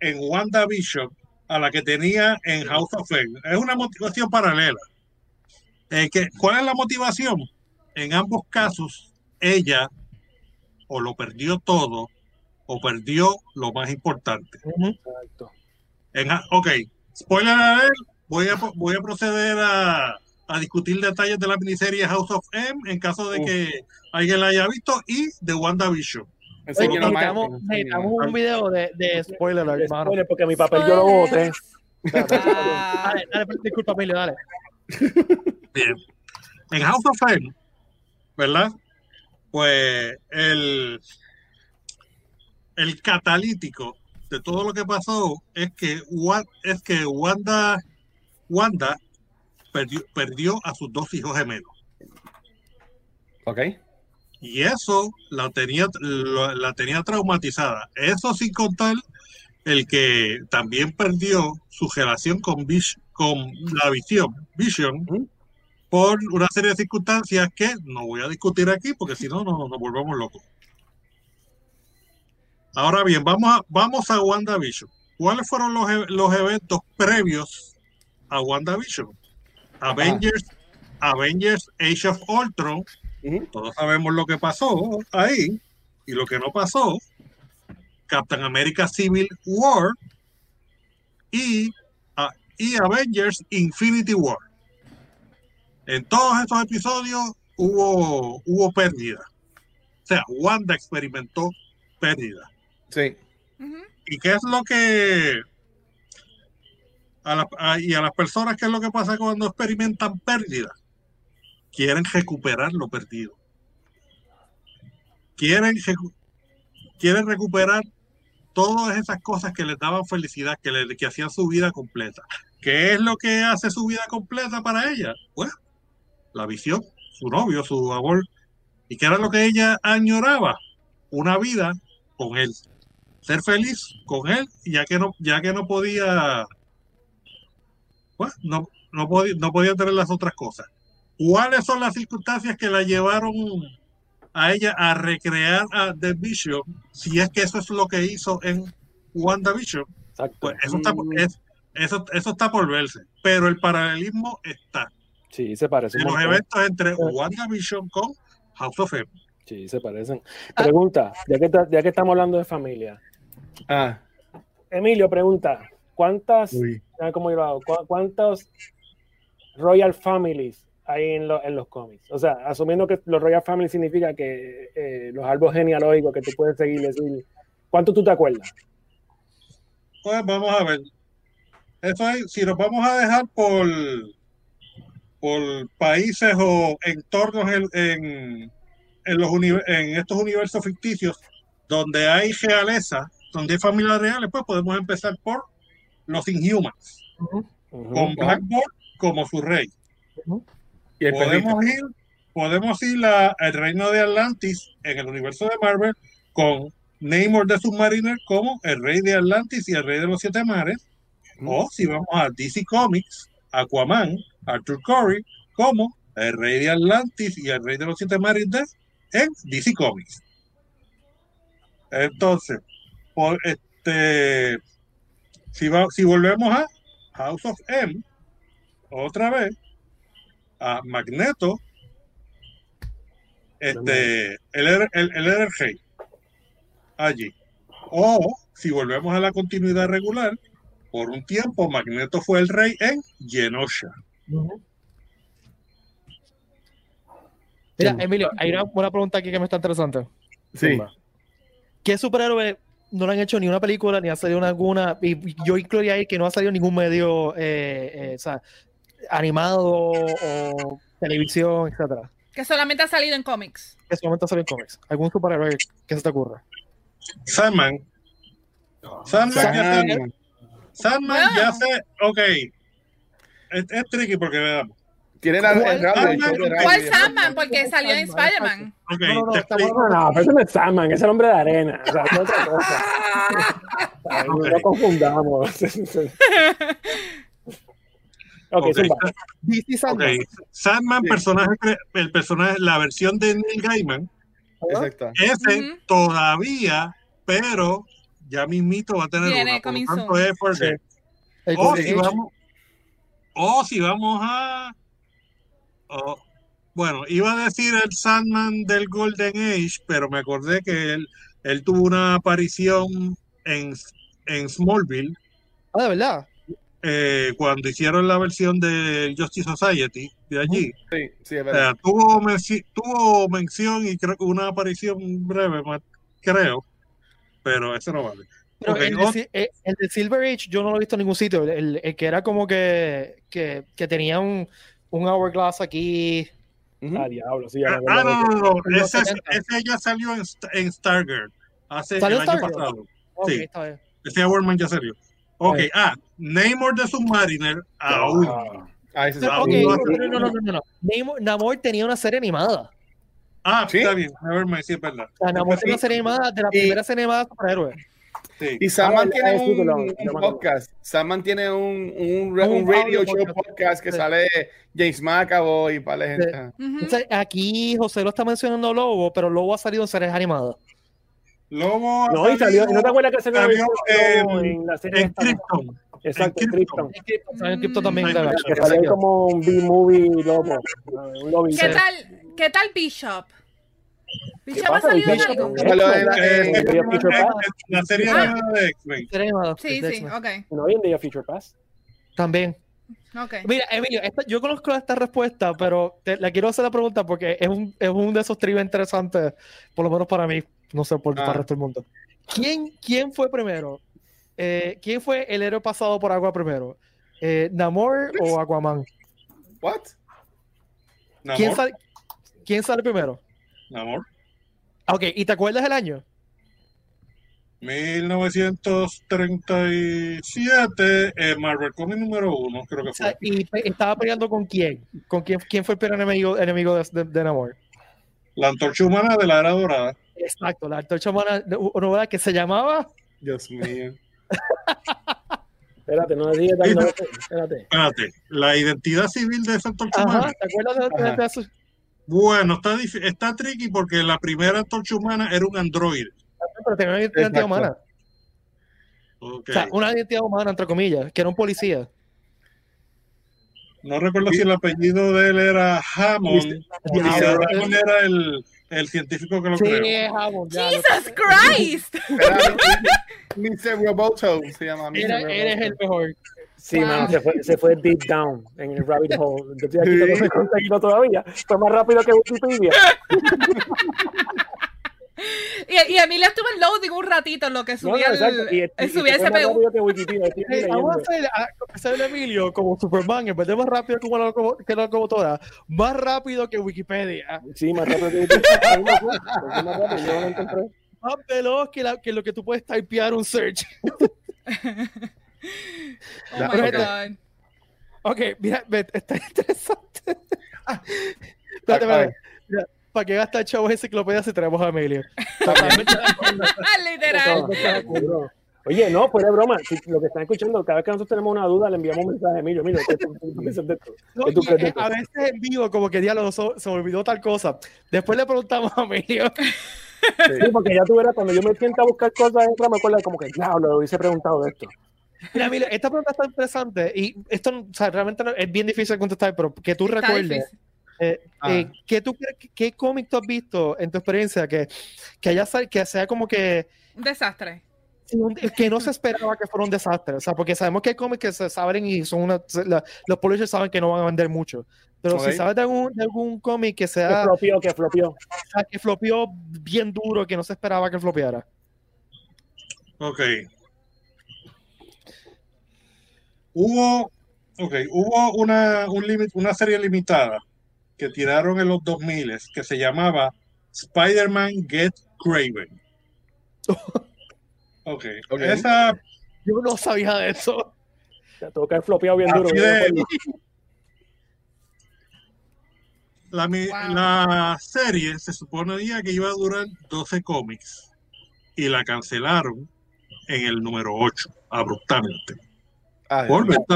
en WandaVision a la que tenía en House of M. Es una motivación paralela. Eh, que, ¿Cuál es la motivación? En ambos casos, ella o lo perdió todo o perdió lo más importante. Exacto. En, ok, spoiler alert, voy a, voy a proceder a, a discutir detalles de la miniserie House of M en caso de que alguien la haya visto y de WandaVision. Necesitamos, un video de, de spoiler, alert, hermano. Spoiler, porque mi papel yo lo boté. Ah, Dale, dale, disculpa, Emilio, dale. Bien. En House of M, ¿verdad? Pues el, el catalítico de todo lo que pasó es que, es que Wanda, Wanda perdió, perdió a sus dos hijos gemelos. Ok. Y eso la tenía, la tenía traumatizada. Eso sin contar el que también perdió su relación con, Vis- con la visión, Vision. Por una serie de circunstancias que no voy a discutir aquí porque si no, no- nos volvemos locos. Ahora bien, vamos a, vamos a WandaVision. ¿Cuáles fueron los, e- los eventos previos a WandaVision? Avengers, Avengers Age of Ultron, todos sabemos lo que pasó ahí y lo que no pasó. Captain America Civil War y, ah, y Avengers Infinity War. En todos estos episodios hubo, hubo pérdida. O sea, Wanda experimentó pérdida. Sí. ¿Y qué es lo que... A la- a- y a las personas, ¿qué es lo que pasa cuando experimentan pérdida? Quieren recuperar lo perdido. Quieren, quieren recuperar todas esas cosas que les daban felicidad, que, le, que hacían su vida completa. ¿Qué es lo que hace su vida completa para ella? Pues la visión, su novio, su amor. ¿Y qué era lo que ella añoraba? Una vida con él ser feliz con él, ya que no, ya que no podía, pues, no, no podía, no podía tener las otras cosas. ¿Cuáles son las circunstancias que la llevaron a ella a recrear a The Vision? Si es que eso es lo que hizo en WandaVision, Exacto. pues eso está, es- eso, eso está por verse. Pero el paralelismo está Sí, se parecen. en los eventos entre WandaVision con House of M. Sí, se parecen. Pregunta, ya que, ya que estamos hablando de familia. Ah. Emilio pregunta, ¿cuántas, cómo yo lo ¿cuántos Royal Families hay en, lo- en los cómics? O sea, asumiendo que los Royal Families significa que eh, los árboles genealógicos que tú puedes seguir, decir, ¿cuánto tú te acuerdas? Pues vamos a ver. Eso es, si nos vamos a dejar por, por países o entornos en, en, en, los uni- en estos universos ficticios donde hay realeza, donde hay familias reales, pues podemos empezar por los Inhumans, Ujú. con Blackboard como su rey. Y el perrito. Podemos ir, podemos ir a- al reino de Atlantis en el universo de Marvel con Namor de Submariner como el rey de Atlantis y el rey de los siete mares. O si vamos a DC Comics, Aquaman, Arthur Curry como el rey de Atlantis y el rey de los siete mares de- en DC Comics. Entonces, por este, si, va- si volvemos a House of M, otra vez, a Magneto, este, el rey allí. O si volvemos a la continuidad regular, por un tiempo Magneto fue el rey en Genosha. Mira, Emilio, hay una, una pregunta aquí que me está interesante. Sí. ¿Qué superhéroe no le han hecho ni una película ni ha salido en alguna? Y yo incluiría ahí que no ha salido en ningún medio eh, eh, o sea, animado o televisión, etcétera. Que solamente ha salido en cómics. Que solamente salió en cómics. ¿Algún superhéroe que se te ocurra? Sandman. Sandman, ya sé, Sandman. Sandman ya sé, ok. Es, es tricky porque veamos. Tiene la ¿Cuál- el. ¿Cuál Sandman? Porque salió en Sandman, Spider-Man. Ok, No, no, no. No, no, pero ese no es Sandman, ese es el hombre de arena. O sea, es otra [laughs] cosa. Ay, No, no confundamos. [laughs] ok, Ok, zumba. DC ok. Sandman. Sandman, Sí. personaje, el personaje, la versión de Neil Gaiman, Exacto. ese Ujú. todavía, pero ya mismito va a tener Viene una, por coming lo tanto es. El O Golden si vamos, o si vamos a, o- bueno, iba a decir el Sandman del Golden Age, pero me acordé que él, él tuvo una aparición en, en Smallville Ah, de verdad. eh, cuando hicieron la versión de Justice Society de allí. Sí, sí, es O verdad. sea, tuvo, menci- tuvo mención y creo que una aparición breve, creo, pero eso no vale. Pero el, de, eh, el de Silver Age yo no lo he visto en ningún sitio. El, el- el que era como que, que, que tenía un, un hourglass aquí. Ah, diablo, sí, Ah, no, no, no, ese, 70. ese ya salió en, en Stargirl hace ¿Salió el en año Stargirl? pasado. Sí. está bien. Ese Hourman ya salió. Ok, Ahí. ah, Namor de Submariner aún. Ah, Ah, ese es Pero, ok, uno- no, no, no, no, no. Namor, Namor tenía una serie animada. Ah, ¿Sí? está bien, Nevermind, sí, es verdad. O sea, Namor tenía una serie animada de la Y- primera serie animada de superhéroes. Sí. Y Sandman Ah, tiene un, un podcast. Sandman tiene un, un, un, Un radio show podcast. podcast que Sí. sale James McAvoy y para la gente. Ujú. Entonces, aquí José lo está mencionando Lobo, pero Lobo ha salido en series animadas. Lobo. No, y salió, ¿y ¿no te acuerdas que se salió salió en- en la serie en? Krypton. Exacto, en Krypton. En Crypto también. Mm. verdad, Que salió como un B-movie lobby. ¿Qué tal, ¿Qué tal Bishop? ¿Bishop ha pasa, salido en Bishop? algo? Salió en- Eh, Past. La serie Ah. de X-Men. Sí, sí, ok. No hoy en día Future Pass. También. Ok. Mira, Emilio, esta- yo conozco esta respuesta, pero te, la quiero hacer la pregunta porque es un, es un de esos trivia interesantes, por lo menos para mí, no sé, por, Ah. para el resto del mundo. ¿Quién, quién fue primero? Eh, ¿Quién fue el héroe pasado por agua primero? Eh, ¿Namor o Aquaman? What? ¿Quién sale, ¿Quién sale primero? Namor. Ok, ¿y te acuerdas el año? 1937, eh, Marvel Comics número uno, creo que fue. ¿Y estaba peleando con quién? ¿Con quién, quién fue el peor enemigo, enemigo de, de, de Namor? La antorcha humana de la era dorada. Exacto, la antorcha humana novela que se llamaba Dios mío. [laughs] Espérate, no digas Espérate. Espérate, la identidad civil de esa antorcha humana. ¿te acuerdas de, de- de eso? Bueno, está, está tricky porque la primera antorcha humana era un androide. Pero tenía una identidad Exacto. humana. Ok. O sea, una identidad humana, entre comillas, que era un policía. No recuerdo si el apellido de él era Hammond o si. Hammond era el, el científico que lo Sí, creó. es Hammond, ya, Jesus Christ. Mr. Roboto se llama. Mr. Era- Roboto. eres el mejor. Sí, Wow. mano, se fue, se fue deep down en el rabbit hole. Yo estoy aquí tratando de conseguirlo todavía. Fue más rápido que Wikipedia. Y, y Emilia estuvo en loading un ratito en lo que No, no, subía, el, exacto. Y, subía ese que Eh, vamos a hacer, Ese es Emilio como Superman, en vez de más rápido como la locomo- que la locomotora, más rápido que Wikipedia, Sí, más rápido que Wikipedia. Más rápido, yo lo encontré. más veloz que, la- que lo que tú puedes typear un search. [laughs] Oh my ok. God. Ok, mira, está interesante. Ah. Mira, ¿Para qué gastar chavos en enciclopedia si tenemos a Emilio? [laughs] [laughs] Literal. Oye, no, fuera de broma. Si lo que están escuchando, cada vez que nosotros tenemos una duda, le enviamos un mensaje a Emilio. Mira, a veces en vivo, como que diálogo, so- se me olvidó tal cosa. Después le preguntamos a Emilio. [laughs] Sí, porque ya tú verás, cuando yo me siento a buscar cosas me acuerdo como que, claro, lo hubiese preguntado de esto. Mira, Emilio, esta pregunta está interesante y esto o sea, realmente no- es bien difícil de contestar, pero que tú Está recuerdes. difícil. Eh, Ah. eh, ¿qué, tú, que- ¿Qué cómic tú has visto en tu experiencia que, que, haya, que sea como que, Un desastre. que no se esperaba que fuera un desastre? O sea, porque sabemos que hay cómics que se saben y son una, la- los publishers saben que no van a vender mucho. Pero si sabes de algún, de algún cómic que Que sea flopió, que flopió. que flopeó bien duro, que no se esperaba que flopeara. Ok. Hubo, okay, hubo una, un limit- una serie limitada que tiraron en los 2000 que se llamaba Spider-Man Get Craven. [laughs] Ok. Ok. Esa, Yo no sabía de eso. Te toca el flopeado bien duro. De- [laughs] la, Wow. la serie se suponía que iba a durar 12 cómics y la cancelaron en el número 8, abruptamente.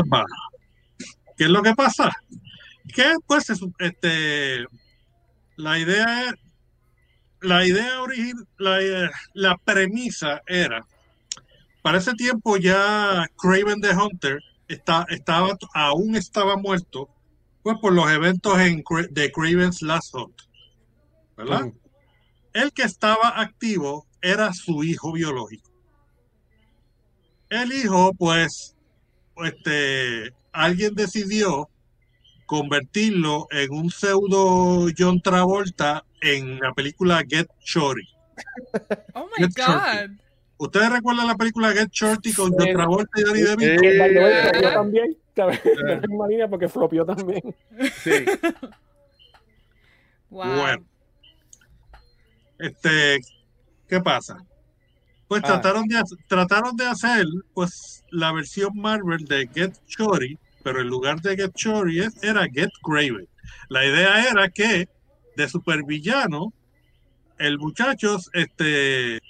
Bajas. ¿Qué es lo que pasa? Que pues este la idea la idea original la, eh, la premisa era para ese tiempo ya Craven the Hunter está, estaba aún estaba muerto pues por los eventos en de Craven's Last Hunt ¿verdad? El que estaba activo era su hijo biológico el hijo pues este, alguien decidió convertirlo en un pseudo John Travolta en la película Get Shorty. Oh my Get Shorty. God. ¿Ustedes recuerdan la película Get Shorty con. John Travolta y Danny DeVito? Sí. Flopió también. línea porque flopió también. Sí. [laughs] Wow. Bueno. Este, ¿qué pasa? Pues Ah. trataron de trataron de hacer pues la versión Marvel de Get Shorty, pero en lugar de Get Shorty es- era Get Craven. La idea era que de supervillano el muchacho este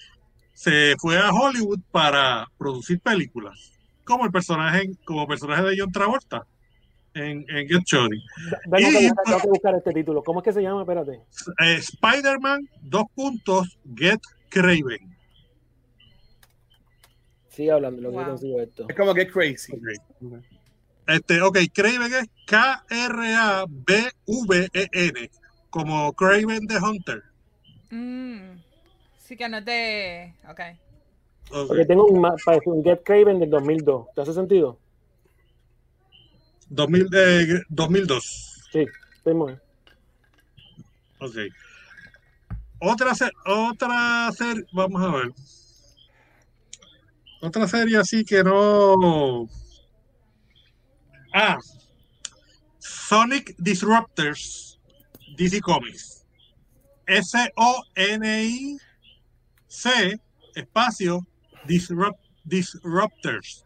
se fue a Hollywood para producir películas, como el personaje como personaje de John Travolta en, en Get Shorty. Tengo que, Y- buscar, que buscar este título. ¿Cómo es que se llama? Espérate. Eh, Spider-Man, dos puntos, Get Craven. Sigue hablando, lo que Wow. yo consigo esto. Es como que crazy. Ok. Este, ok, Craven es K-R-A-B-V-E-N, como Craven the Hunter. Mm. Sí que no de. Ok. Ok. Porque tengo un, un Get Craven del 2002. ¿Te hace sentido? 2000, eh, 2002. Sí, estoy muy bien. Ok. Otra, se- otra serie, vamos a ver. Otra serie así que no. Ah, Sonic Disruptors, DC Comics. S-O-N-I-C, espacio, Disrupt, Disruptors.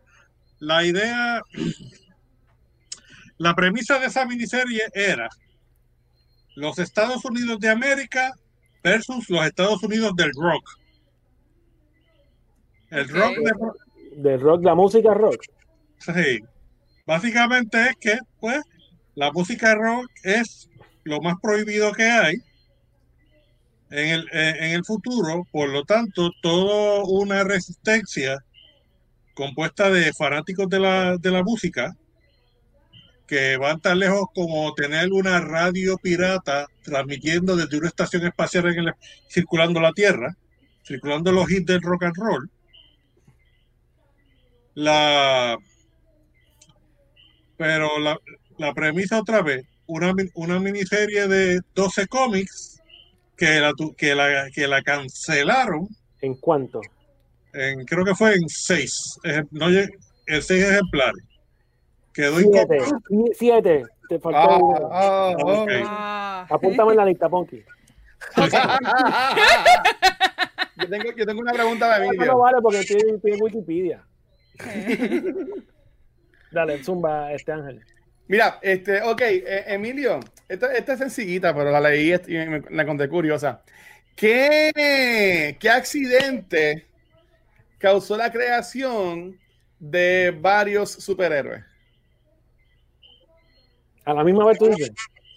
La idea, [clears throat] la premisa de esa miniserie era los Estados Unidos de América versus los Estados Unidos del rock. El rock de, De rock, la música rock. sí. Básicamente es que, pues, la música rock es lo más prohibido que hay en el, eh, en el futuro, por lo tanto, toda una resistencia compuesta de fanáticos de la, de la música que van tan lejos como tener una radio pirata transmitiendo desde una estación espacial en el- circulando la Tierra, circulando los hits del rock and roll. La, pero la, la premisa otra vez, una, una miniserie de 12 cómics que la, tu- que la, que la cancelaron ¿En cuánto? en, creo que fue en 6, no, en 6 ejemplares. quedó Siete. Siete. Te faltó Ah, uno. ah, ah. Ah. Apúntame en la lista, Ponky. [laughs] yo, tengo, yo tengo una pregunta de Eso no Emilio. vale porque estoy, estoy en Wikipedia. [laughs] Dale, zumba, este Ángel. Mira, este, ok, eh, Emilio, esta, esta es sencillita, pero la leí y me, la conté curiosa. ¿Qué, ¿Qué accidente causó la creación de varios superhéroes? A la misma vez tú dices.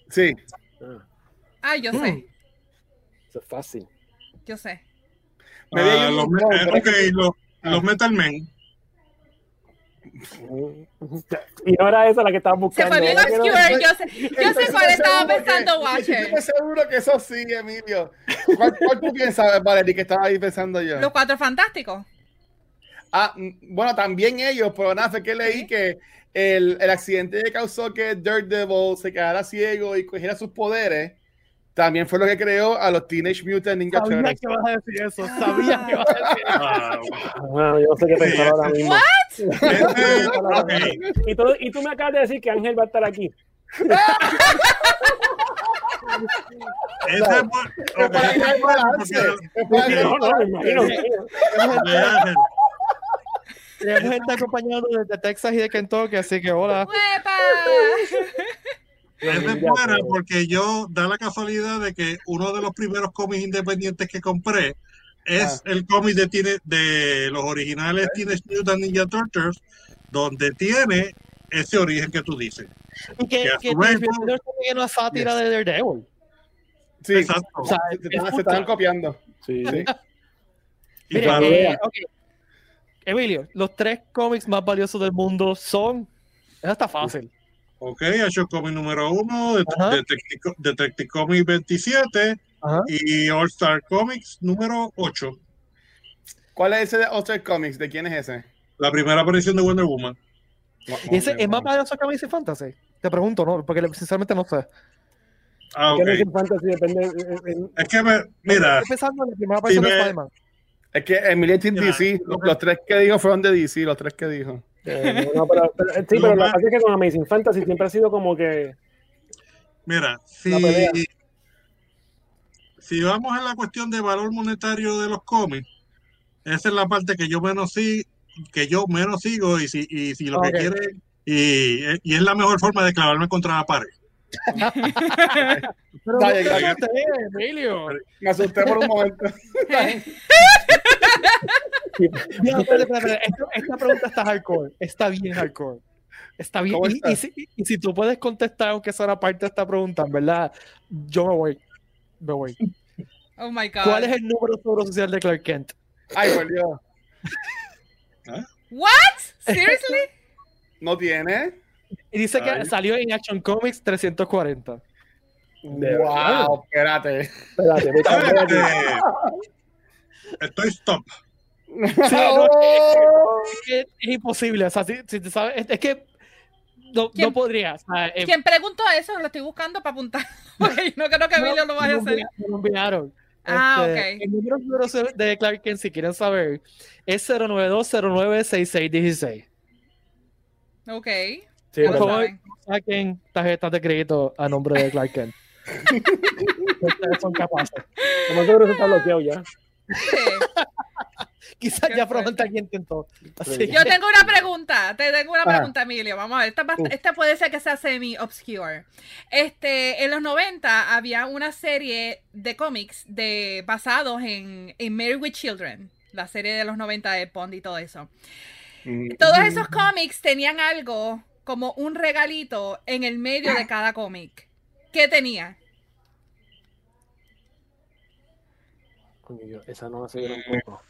Sí. Ah, Ah, yo sé, eso es fácil. yo sé. Me Ah, un los, los, Ah. los Metal Men. Y no era esa la que estaba Se buscando. no- obscure. Yo sé, yo sé cuál estaba que- pensando Estoy Watcher. seguro que eso sí, Emilio. ¿Cuál, cuál tú piensas, Valerie, que estaba ahí pensando yo? Los cuatro fantásticos. Ah, mm, bueno, también ellos, pero nada, fue que leí Sí. que el, el accidente que causó que Daredevil se quedara ciego y cogiera sus poderes, también fue lo que creó a los Teenage Mutant Ninja Sabía Turtles. que ibas a decir eso, sabía que ibas a decir eso. Ah, Bueno, yo no sé qué pensar ahora mismo. [laughs] ok. Y tú, y tú me acabas de decir que Ángel va a estar aquí. Tenemos gente acompañando desde Texas y de Kentucky, así que hola. Es buena porque yo da la casualidad de que uno de los primeros cómics independientes que compré es el cómic de, tiene, de los originales Teenage Mutant Ninja Turtles, donde tiene ese origen que tú dices. Y que, Que que vez- es una sátira de Daredevil. Sí, Exacto. O sea, se, es están- se justo. están copiando. Sí. [laughs] Sí. Y Mire, claro, eh. Emilio, los tres cómics más valiosos del mundo son. Eso está fácil. Ok, Action Comic número uno, Det- Ajá. Detective, Detective Comics 27 Ajá. y All Star Comics número 8. ¿Cuál es ese de Ultra Comics? ¿De quién es ese? La primera aparición de Wonder Woman. ¿Y ese es más valioso que Amazing Fantasy? Te pregunto, ¿no? Porque sinceramente no sé. Ah, Que ok. no es en fantasy, depende. Es que me, mira, Estoy pensando en la primera aparición Sí, de me- Spider-Man. Es que Mira, DC, los tres que dijo fueron de DC, los tres que dijo. Eh, no, pero, pero- sí, pero lo que pasa es que con Amazing Fantasy siempre ha sido como que. Mira, si, si vamos a la cuestión de valor monetario de los cómics, esa es la parte que yo menos sí, que yo menos sigo y si, y si lo que quieren y, y es la mejor forma de clavarme contra la pared. Pero no te asustes, Emilio. Me asusté por un momento. [laughs] No, espérate, espérate, espérate. [laughs] Esta, esta pregunta está hardcore. Está bien hardcore. Está bien. ¿Cómo Y, y si, y si tú puedes contestar, aunque sea una parte de esta pregunta, en verdad, yo me voy. Me voy. Oh my God. ¿Cuál es el número seguro social de Clark Kent? Ay, por Dios. What? [laughs] Seriously? ¿No tiene? Y dice que salió en Action Comics 340. De verdad. Wow, espérate. Espérate, aquí. Este, estoy stop. [laughs] Sí, no, Oh. es, que es imposible. O sea, si, si te sabes, es, es que no, ¿Quién- no podría. O sea, eh, ¿Quién preguntó eso? Lo estoy buscando para apuntar. [laughs] Porque yo no creo que Emilio lo vaya a hacer. me. Ah, Este, ok. El número de Clark Kent, si quieren saber, es 092096616. Ok. Sí, Por verdad. favor, saben. saquen tarjetas de crédito a nombre de Clark Kent. [laughs] Ustedes son capaces. Lo más seguro que está bloqueado ya. Sí. [laughs] Quizás ya probablemente alguien intentó. Que- Yo tengo una pregunta, te tengo una pregunta, Emilio. Vamos a ver, esta, esta puede ser que sea semi-obscure. Este, en los 90 había una serie de cómics de, basados en, en Married with Children, la serie de los 90 de Bond y todo eso. Todos esos cómics tenían algo como un regalito en el medio de cada cómic. ¿Qué tenía? Esa no la sé un poco.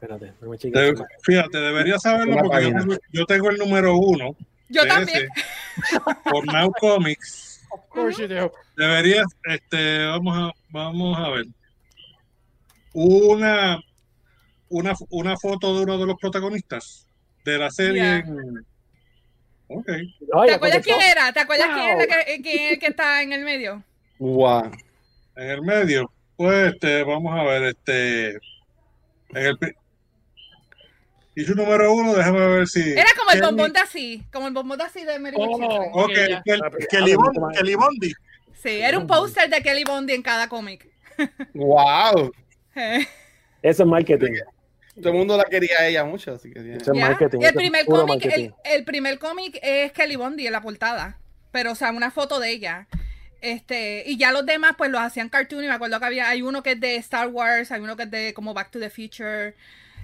Espérate, no me fíjate, debería saberlo Una porque yo página. tengo, yo tengo el número uno. Yo de también. ese, por Now Comics. Of course you do. Deberías, este, vamos a, vamos a ver. Una, una, una foto de uno de los protagonistas de la serie. Ya. en- Ok. ¿Te acuerdas quién era? ¿Te acuerdas quién, es la Wow. que, quién es el que está en el medio? Wow. En el medio, pues, este, vamos a ver, este, en el, pri- Issue número uno, déjame ver si. Era como el bombón de así, como el bombón de así de Mary Oh. Ok, Ah, Kelly Bon- pero- Kelly Bondi. Sí, era un póster de Kelly Bondi en cada cómic. [laughs] Wow. Eh, Eso es marketing. Todo el mundo la quería a ella mucho, así que Eso es ya. marketing. Y el primer cómic, el primer cómic es Kelly Bondi en la portada. Pero, o sea, una foto de ella. Este, y ya los demás, pues los hacían cartoon. Y me acuerdo que había, hay uno que es de Star Wars, hay uno que es de como Back to the Future.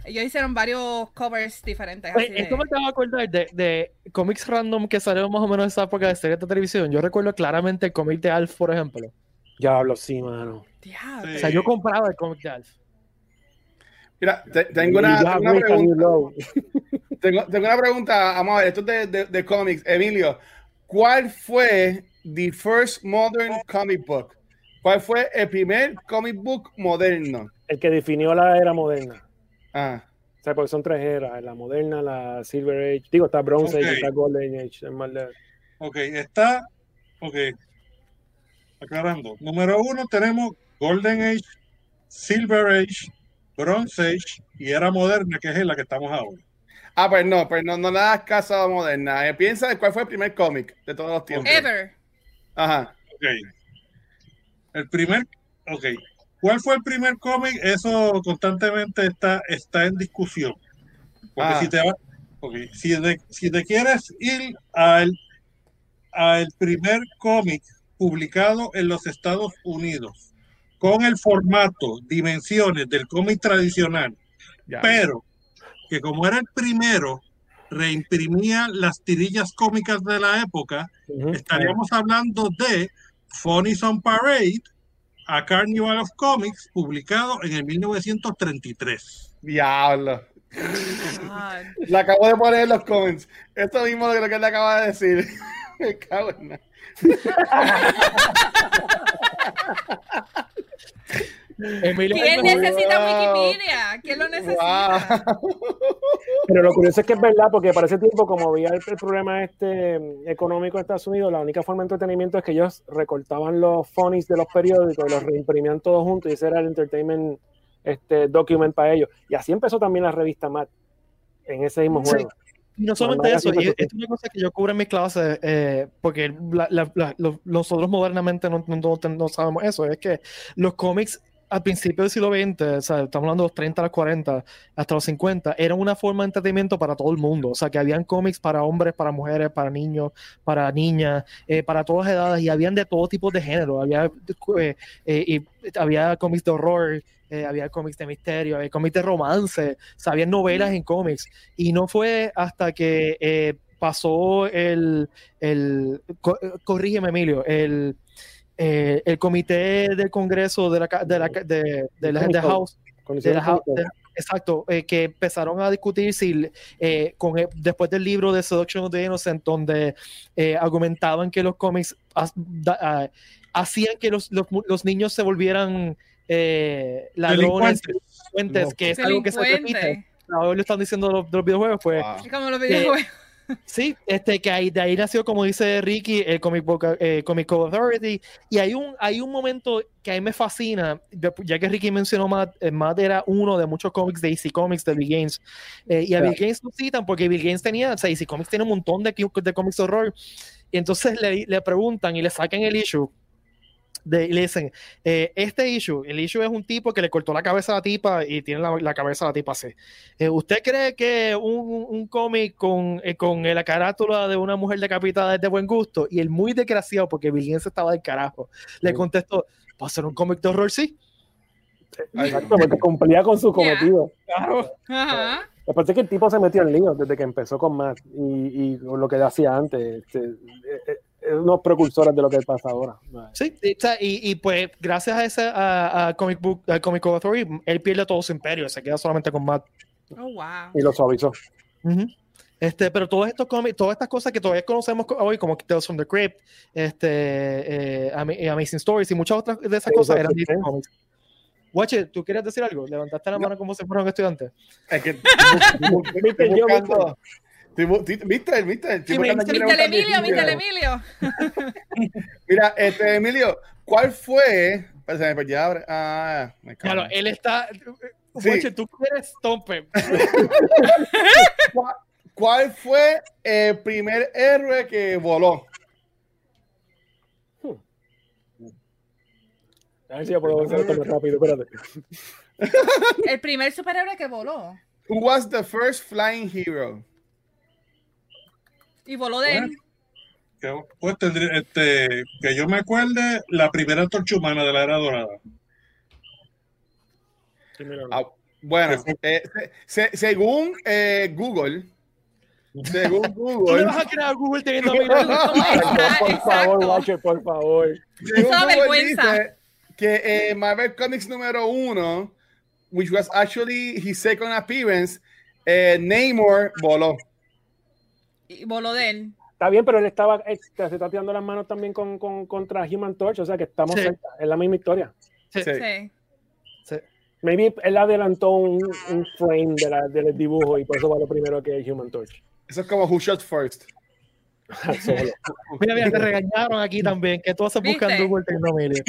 Ellos hicieron varios covers diferentes. Así de- esto me acabo de acordar de, de cómics random que salieron más o menos en esa época de series de televisión. Yo recuerdo claramente el cómic de Alf, por ejemplo. Diablo, sí, mano. Diablo. O sea, yo compraba el cómic de Alf. Mira, te- tengo una, tengo have una [laughs] tengo una pregunta, vamos a ver, esto es de, de, de cómics. Emilio, ¿cuál fue the first modern comic book? ¿Cuál fue el primer comic book moderno? El que definió la era moderna. Ah, O sea, porque son tres eras, la moderna, la Silver Age, digo, está Bronze Ok. Age, está Golden Age, es más de- Ok, está. Ok. Aclarando. Número uno tenemos Golden Age, Silver Age, Bronze Age y Era Moderna, que es en la que estamos ahora. ah pues no, pues no, no le das caso a moderna. Eh, piensa de cuál fue el primer cómic de todos los tiempos. Ever. Ajá. Ok. El primer. Ok. ¿Cuál fue el primer cómic? Eso constantemente está, está en discusión. Porque Ah. si te va- ok, si, de- si te quieres ir al, al primer cómic publicado en los Estados Unidos con el formato, dimensiones del cómic tradicional, pero que como era el primero, reimprimía las tirillas cómicas de la época, Ujú. estaríamos hablando de Funny on Parade, a Carnival of Comics, publicado en el 1933. Diablo. Le acabo de poner en los comments. Esto mismo lo que le acaba de decir. [laughs] Me cago en nada. [laughs] Emilio ¿Quién necesita Wow. Wikipedia? ¿Quién lo necesita? Wow. [laughs] Pero lo curioso es que es verdad, porque para ese tiempo, como había el, el problema este mm, económico de Estados Unidos, la única forma de entretenimiento es que ellos recortaban los funnies de los periódicos y los reimprimían todos juntos y ese era el entertainment este, document para ellos. Y así empezó también la revista Matt en ese mismo Sí. juego. Y no solamente eso, y esto es una cosa que yo cubro en mis clases, eh, porque la- la- la- lo- nosotros modernamente no- no sabemos eso, es que los cómics al principio del siglo XX, o sea, estamos hablando de los 30 a los 40, hasta los 50, eran una forma de entretenimiento para todo el mundo, o sea, que habían cómics para hombres, para mujeres, para niños, para niñas, eh, para todas edades, y habían de todo tipo de género, había, eh, eh, había cómics de horror, había cómics de misterio, había cómics de romance, o había novelas en cómics, y no fue hasta que pasó el, el co- corrígeme Emilio, el, eh, el comité del Congreso de la, ca- de la, de, de la- de House, de la House- exacto, eh, que empezaron a discutir si eh, con el- después del libro de Seduction of the Innocent, donde eh, argumentaban que los cómics da- ah, hacían que los, los, los niños se volvieran eh, ladrones, Delincuentes. que es algo que se repite. Ahora lo están diciendo los, de los videojuegos, pues Wow. Como los videojuegos. Sí, este, que ahí, de ahí nació, como dice Ricky, el Comic Book eh, Comic Code Authority. Y hay un, hay un momento que a mí me fascina, ya- que Ricky mencionó Matt, eh, Matt era uno de muchos cómics de DC Comics, de Bill Gaines. Eh, y a Claro. Bill Gaines lo citan porque Bill Gaines tenía, o sea, DC Comics tiene un montón de, de cómics de horror. Y entonces le, le preguntan y le sacan el issue. De, y le dicen, eh, este issue, el issue es un tipo que le cortó la cabeza a la tipa y tiene la, la cabeza a la tipa así. Eh, ¿Usted cree que un, un cómic con, eh, con la carátula de una mujer decapitada es de buen gusto? Y el muy desgraciado, porque Bill Gaines estaba del carajo, le Sí. contestó, ¿va a ser un cómic de horror? Sí. Exacto, porque cumplía con su cometido. Claro. Ajá. Aparte que el tipo se metió en lío desde que empezó con Matt y, y lo que hacía antes. este, eh, unos precursores de lo que pasa ahora. Sí, y, pues gracias a ese a, a Comic Book, a Comic Book Authority, él pierde todo su imperio, se queda solamente con Matt. Oh, wow. Y lo suavizó. Este, pero todos estos cómics, todas estas cosas que todavía conocemos co- hoy, como Tales from the Crypt, este, eh, Ama- Amazing Stories y muchas otras de esas Sí, cosas eran. Comics. Guache, ¿tú quieres decir algo? Levantaste la mano como si fuera un estudiante. Es que [laughs] buscando. ¿Viste? Estoy Sí, una Emilio, mítale, Emilio. [laughs] Mira, este, Emilio, ¿cuál fue? Pues se me perdió ahora. Ah, me cago. Claro, él está. Sí. Boche, tú quieres Stomper. ¿Cuál, [laughs] cuál fue el primer héroe que voló? A ver si yo puedo hacer esto más rápido, espérate. El primer superhéroe que voló. Who was the first flying hero? Y voló de él. Que, pues tendría, este, que yo me acuerde, la primera antorcha humana de la era dorada. Sí, Ah, bueno, eh, se- se- según eh, Google, según [laughs] ¿Tú le Google, vas a crear Google teniendo [laughs] a por favor. Watcher, por favor. según Esa Google vergüenza. dice que eh, Marvel Comics número uno, which was actually his second appearance, eh, Namor voló. Y voló de él. Está bien, pero él estaba, eh, se está tirando las manos también con, con- contra Human Torch, o sea que estamos Sí. cerca, es la misma historia. Sí. Sí. Sí. Maybe él adelantó un, un frame de la- del dibujo y por eso va lo primero que es Human Torch. Eso es como Who Shot First. [laughs] Solo. Mira, mira, te regañaron aquí también. que tú haces buscando. Google Emilio?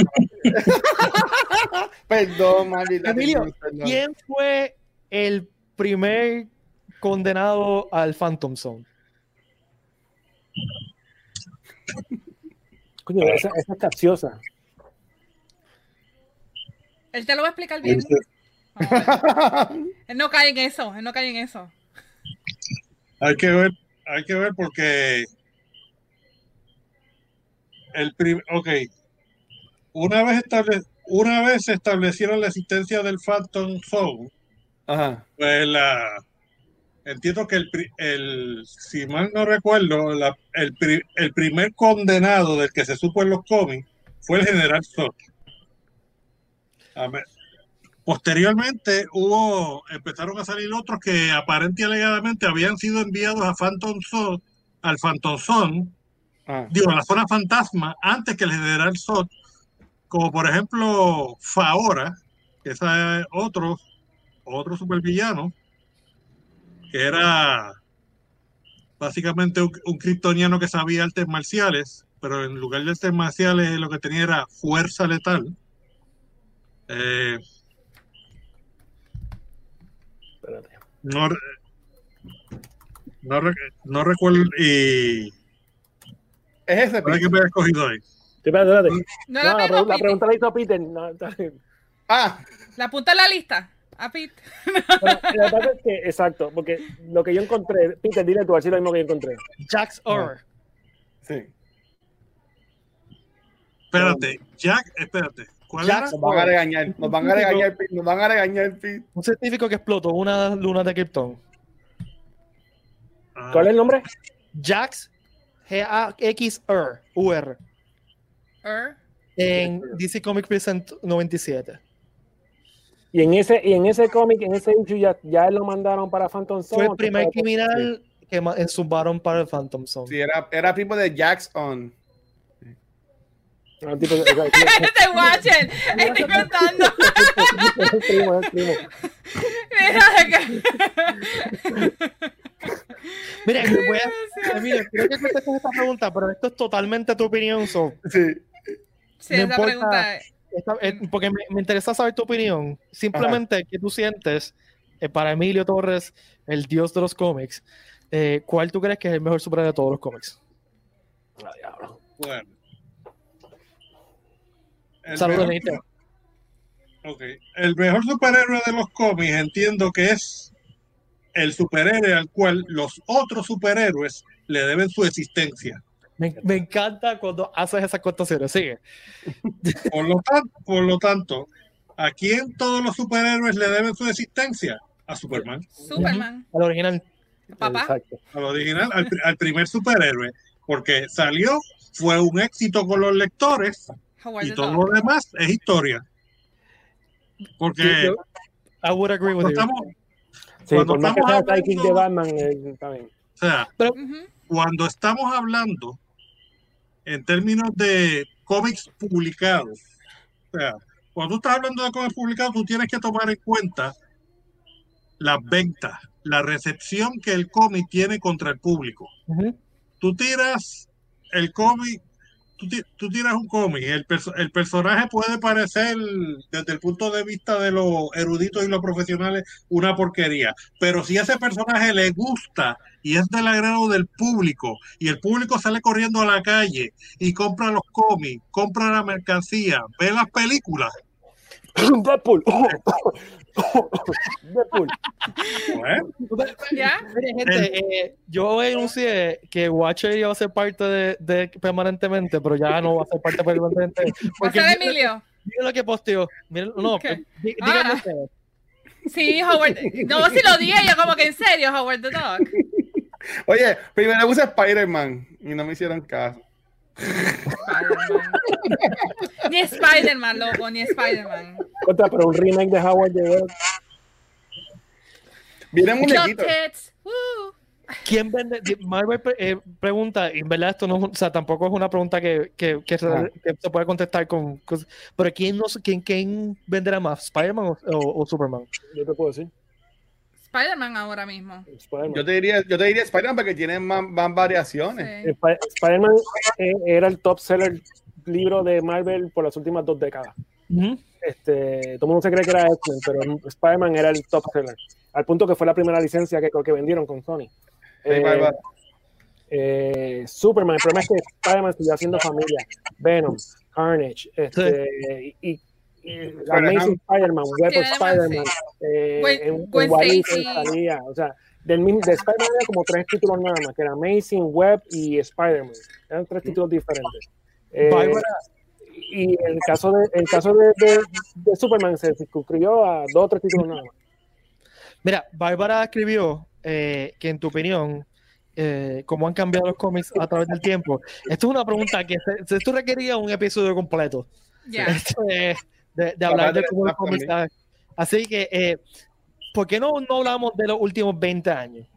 Perdón, Marvel. Emilio. ¿quién fue el primer condenado al Phantom Zone? Coño, esa, esa es capciosa. Él te lo va a explicar bien. Ah, Él no cae en eso. Él no cae en eso. Hay que ver, hay que ver porque el prim- ok, una vez estable, una vez se establecieron la existencia del Phantom Zone, Ajá. pues la entiendo que el, si mal no recuerdo, la- el, pri- el primer condenado del que se supo en los cómics fue el General ver, Posteriormente hubo, empezaron a salir otros que aparente y alegadamente habían sido enviados a Phantom Zone, al Phantom Zone, Ah. digo, a la zona fantasma, antes que el General Zod, como por ejemplo Faora, que es otro, otro supervillano, que era básicamente un, un kryptoniano que sabía artes marciales, pero en lugar de artes marciales lo que tenía era fuerza letal. Eh, Espérate. no, no, no recuerdo y Es ese. ¿para qué me he escogido ahí? Sí, espérate, espérate. No, No, la la, pregunta la hizo Peter. No. Ah, La apunta en la lista. A Pete. Pero la verdad es que, exacto, porque lo que yo encontré, Peter, dile tú, así lo mismo que yo encontré. Jax Ur. sí. Espérate, Jack, espérate. ¿Cuál Jack-? Nos van a regañar. Nos van a regañar. Pete, Nos van a regañar. Pete. Un científico que explotó una luna de Krypton. Ah, ¿Cuál es el nombre? Jax G-A-X-R. U-R. Er. En DC Comic Present 97. Y en ese, y en ese cómic, en ese issue, ya, ya lo mandaron para Phantom Zone. Fue el ¿o primer criminal que zumbaron para el Phantom Zone. Sí, era, era primo de Jax on. No, el tipo- sea, Este Watcher. Estoy contando. es el primo, es el primo. Mira que- Mira, voy a, Emilio, creo que contestes esta pregunta, pero esto es totalmente tu opinión. so, Sí. Sí, No esa importa. pregunta es- esta- eh, porque me, me interesa saber tu opinión. Simplemente, ¿qué tú sientes eh, para Emilio Torres, el dios de los cómics? eh, ¿Cuál tú crees que es el mejor superhéroe de todos los cómics? Ah. Bueno. El Saludos, mejor- Nito. ok. El mejor superhéroe de los cómics entiendo que es el superhéroe al cual los otros superhéroes le deben su existencia. Me, me encanta cuando haces esas cotaciones. Sigue. [laughs] Por lo tanto, por lo tanto, ¿a quién todos los superhéroes le deben su existencia? A Superman, Superman. Al original. Papá. Al original, al, pri- al primer superhéroe, porque salió, fue un éxito con los lectores y todo lo demás es historia. Porque I would agree with cuando you. estamos, Sí, Cuando por más que estamos sea hablando- de Batman, eh, o sea, cuando estamos hablando en términos de cómics publicados, o sea, cuando tú estás hablando de cómics publicados, tú tienes que tomar en cuenta las ventas, la recepción que el cómic tiene contra el público. Tú tiras el cómic tú, tú tienes un cómic, el, perso- el personaje puede parecer, desde el punto de vista de los eruditos y los profesionales, una porquería. Pero si ese personaje le gusta y es del agrado del público, y el público sale corriendo a la calle y compra los cómics, compra la mercancía, ve las películas, [coughs] Deadpool. [coughs] [coughs] Deadpool. pues, ¿Ya? Mire, gente, eh, yo anuncié que Watcher iba a ser parte de, de permanentemente, pero ya no va a ser parte permanentemente. [laughs] ¿Va a Porque ser miren, Emilio? miren lo que posteó. Miren, no, ¿Qué? dí- díganme Ah. ustedes. Sí, Howard. No, si lo dije yo como que en serio, Howard the Dog. Oye, primero puse Spider-Man y no me hicieron caso. Spider-Man. [laughs] Ni Spider-Man, loco, ni Spider-Man. Contra, pero un remake de Howard the Duck. Viene muñequito. ¿Quién vende? Marvel eh, pregunta, y en verdad esto no o sea, tampoco es una pregunta que, que, que se, que se puede contestar con, pero ¿quién, no, quién, quién venderá más, Spider-Man o, o- o Superman? Yo te puedo decir. Spider-Man ahora mismo. Yo te diría, yo te diría Spider-Man porque tiene más, más variaciones. Sí. Sp- Spider-Man eh, era el top seller libro de Marvel por las últimas dos décadas. Este, todo el mundo se cree que era X-Men, pero Spider-Man era el top seller. Al punto que fue la primera licencia que, que vendieron con Sony. Eh, bye, bye. eh, Superman, el problema es que Spider-Man siguió haciendo familia. Venom, Carnage, este, y, y- y Amazing Spider-Man, Web of Spider-Man, eh, en, o sea, del mismo, de Spider-Man había como tres títulos nada más, que era Amazing, Web y Spider-Man. Eran tres títulos diferentes. Eh, Bárbara, y el caso de el caso de, de- de Superman se circunscribió a dos o tres títulos nada más. Mira, Bárbara escribió eh, que en tu opinión, eh, cómo han cambiado los cómics a través del tiempo. Esto es una pregunta que se- esto requería un episodio completo. Ya. Este, de, de hablar de cómo los cómics. Así que, eh, ¿por qué no, no hablamos de los últimos 20 años?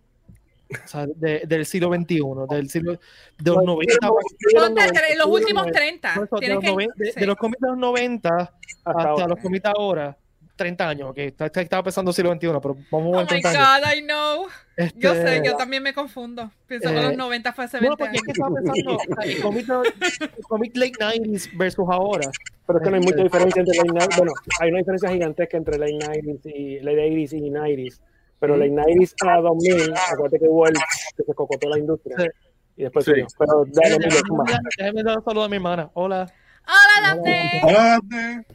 O sea, de- del siglo XXI, del siglo de los 90. Ponte tre- los últimos 30. no, de, los que- noven- de- sí. de los cómics de los 90 hasta los cómics de ahora, 30 años, ok, estaba pensando siglo XXI, pero vamos a Oh ver my 30 años. God, I know. Yo Este, sé, yo también me confundo. Pienso que eh, los 90 fue hace Bueno, 20 porque es que estaba pensando, o sea, el [laughs] cómic, el cómic late 90s versus ahora. Pero es que no hay mucha diferencia entre late 90 Bueno, hay una diferencia gigantesca entre late 90s y late 80s y 90s. Pero late 90s a 2000, acuérdate que hubo el que se cocotó la industria. Sí. Y después Sí. subió. Pero dale. Déjame dar un saludo a mi hermana. Hola. Hola, Dante. Hola,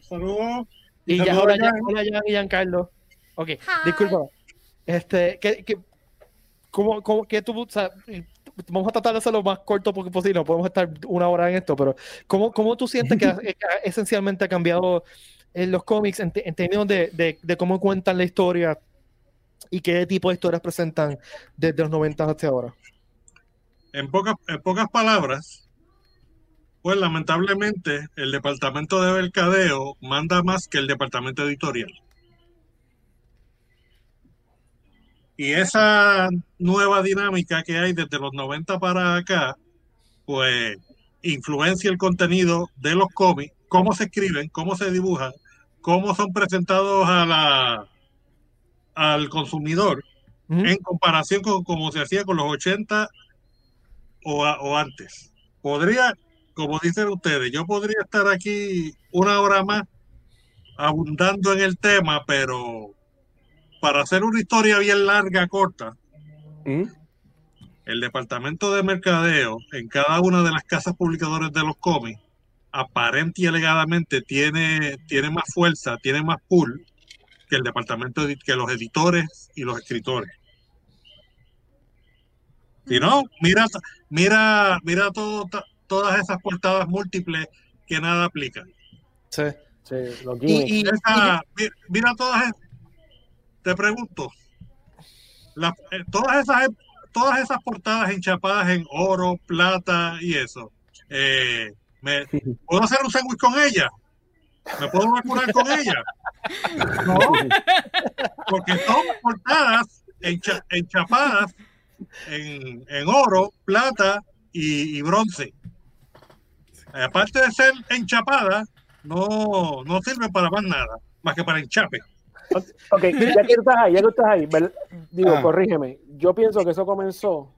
saludos. Y ya, Saludos, hola. Jan, hola, Jan y Giancarlo. Ok, Hi. disculpa. Este, ¿qué, qué, cómo, cómo, qué tú, o sea, vamos a tratar de hacerlo lo más corto posible, no podemos estar una hora en esto, pero ¿cómo, cómo tú sientes que, que esencialmente ha cambiado en los cómics en, en términos de, de, de cómo cuentan la historia y qué tipo de historias presentan desde los 90 hasta ahora? En pocas, en pocas palabras, pues lamentablemente el departamento de mercadeo manda más que el departamento editorial. Y esa nueva dinámica que hay desde los 90 para acá, pues influencia el contenido de los cómics, cómo se escriben, cómo se dibujan, cómo son presentados a la, al consumidor en comparación con cómo se hacía con los 80 o, a- o antes. Podría, como dicen ustedes, yo podría estar aquí una hora más abundando en el tema, pero para hacer una historia bien larga, corta, ¿Mm? el departamento de mercadeo en cada una de las casas publicadoras de los cómics, aparente y alegadamente tiene, tiene más fuerza, tiene más pull que el departamento de- que los editores y los escritores. Si no, mira, mira, mira todo, todas esas portadas múltiples que nada aplican. Sí. Sí, los Y, Esa- mira todas esas, te pregunto, las- eh, todas esas todas esas portadas enchapadas en oro, plata y eso, eh, me, ¿puedo hacer un sándwich con ella? ¿Me puedo vacunar con ella? No, porque son portadas encha- enchapadas en, en oro, plata y, y bronce. Aparte de ser enchapadas, no, no sirve para más nada, más que para enchape. Ok, ya que tú estás ahí, ya que tú estás ahí, digo, Ah. corrígeme. Yo pienso que eso comenzó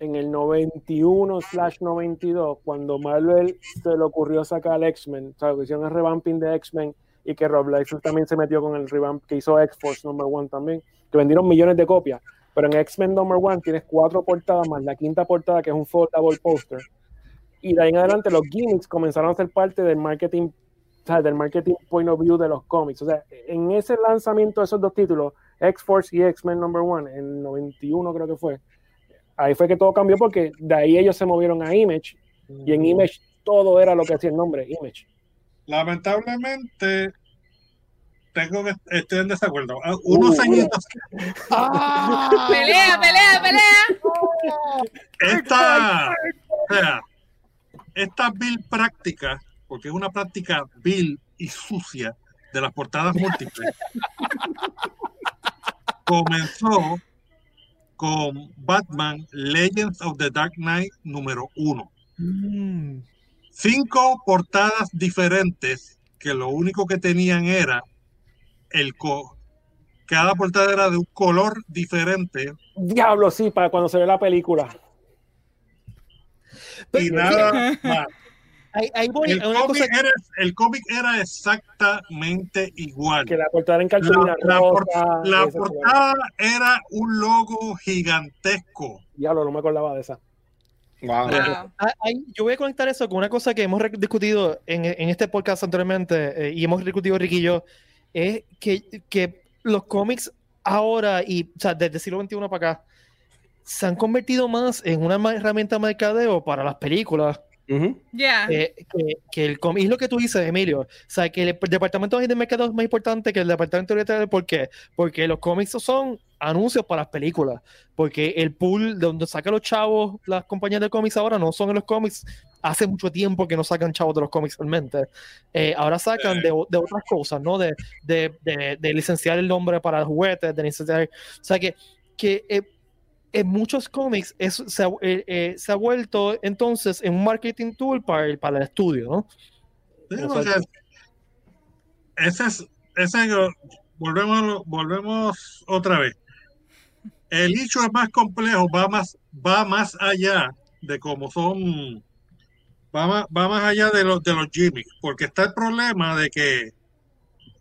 en el 91/92, cuando Marvel se le ocurrió sacar X-Men, o sea, que hicieron el revamping de X-Men y que Rob Liefeld también se metió con el revamp que hizo X-Force Number One también, que vendieron millones de copias. Pero en X-Men Number One tienes cuatro portadas más la quinta portada, que es un foldable poster. Y de ahí en adelante los gimmicks comenzaron a ser parte del marketing, o sea, del marketing point of view de los cómics. O sea, en ese lanzamiento de esos dos títulos, X-Force y X-Men Number One, en 91 creo que fue, ahí fue que todo cambió porque de ahí ellos se movieron a Image y en Image todo era lo que hacía el nombre, Image. Lamentablemente, tengo que estoy en desacuerdo. Ah, Unos Uh. añitos. [laughs] [laughs] Pelea, pelea, pelea. Esta, o sea, esta bill práctica, porque es una práctica bill y sucia de las portadas múltiples, [laughs] comenzó con Batman Legends of the Dark Knight número uno. Mm. Cinco portadas diferentes que lo único que tenían era el co cada portada era de un color diferente Diablo, sí, para cuando se ve la película. y nada más. Ahí, ahí voy, El una cómic, cosa era, el cómic era exactamente igual. Que la portada en La, la rosa, portada era un logo gigantesco. Diablo, no me acordaba de esa. Wow. Ah, ahí- yo voy a conectar eso con una cosa que hemos discutido en, en este podcast anteriormente eh, y hemos discutido Ricky y yo, es que, que los cómics ahora y o sea, desde el siglo XXI para acá se han convertido más en una herramienta de mercadeo para las películas Yeah. eh, que, que el. Y es lo que tú dices, Emilio. O sea, que el departamento de mercado es más importante que el departamento de editorial. ¿Por qué? Porque los cómics son anuncios para las películas. Porque el pool de donde sacan los chavos las compañías de cómics ahora no son en los cómics. Hace mucho tiempo que no sacan chavos de los cómics realmente. Eh, ahora sacan de, de otras cosas, ¿no? De, de, de, de licenciar el nombre para juguetes, de licenciar. O sea, que, que eh, en muchos cómics se, ha- eh, eh, se ha vuelto entonces en un marketing tool para el, para el estudio, ¿no? Sí, porque ese es, ese, volvemos, volvemos otra vez. El hecho es más complejo, va más, va más allá de cómo son, va más, va más allá de los, de los gimmicks, porque está el problema de que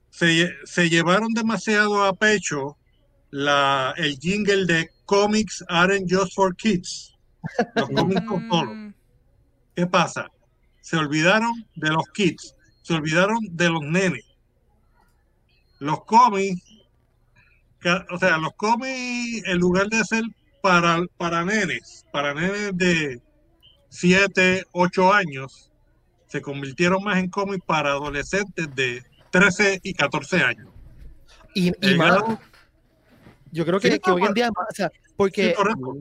se, se llevaron demasiado a pecho la, el jingle de comics aren't just for kids. Los [laughs] cómics son solo. Mm, ¿Qué pasa? Se olvidaron de los kids, se olvidaron de los nenes. Los cómics, o sea, los cómics, en lugar de ser para, para nenes, para nenes de 7, 8 años, se convirtieron más en cómics para adolescentes de 13 y 14 años. Y, y más, yo creo que, Sí, que no, hoy en día, más, o sea, sí, porque, correcto.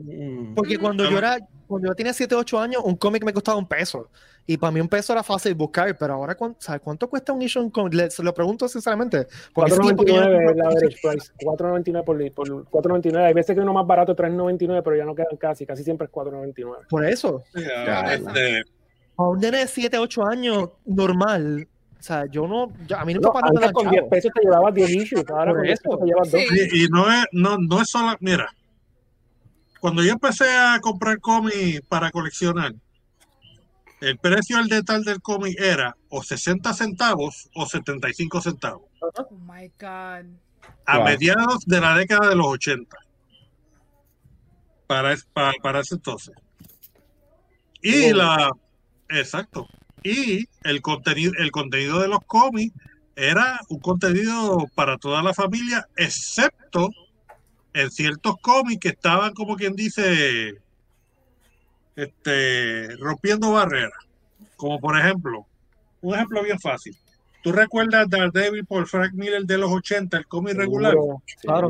porque cuando yo era, cuando yo tenía 7, 8 años, un cómic me costaba un peso. Y para mí un peso era fácil buscar, pero ahora, ¿cuánto, ¿sabes cuánto cuesta un issue? en cómic? Le- Se lo pregunto sinceramente. Porque hace tiempo que yo no 4.99 es compro la cómics. average price. 4.99 por, por 4.99. Hay veces que uno más barato es 3.99, pero ya no quedan casi. Casi siempre es 4.99. Por eso, Ya, Este, a un nene de 7, 8 años normal, sea, yo no, yo- a mí No, para me antes dan con chavo. 10 pesos te llevabas 10 issues. Ahora con 10 eso. te llevas 2. Sí. Y, y no es, no, no es solo, mira, cuando yo empecé a comprar cómics para coleccionar, el precio al detalle del cómic era o 60 centavos o 75 centavos, Oh my God. a Wow. mediados de la década de los 80. Para, es- para, para ese entonces. Y Wow. la, exacto. Y el contenido, el contenido de los cómics era un contenido para toda la familia, excepto en ciertos cómics que estaban, como quien dice, este, rompiendo barreras. Como por ejemplo, un ejemplo bien fácil. ¿Tú recuerdas Daredevil por Frank Miller de los 80, el cómic regular? Claro.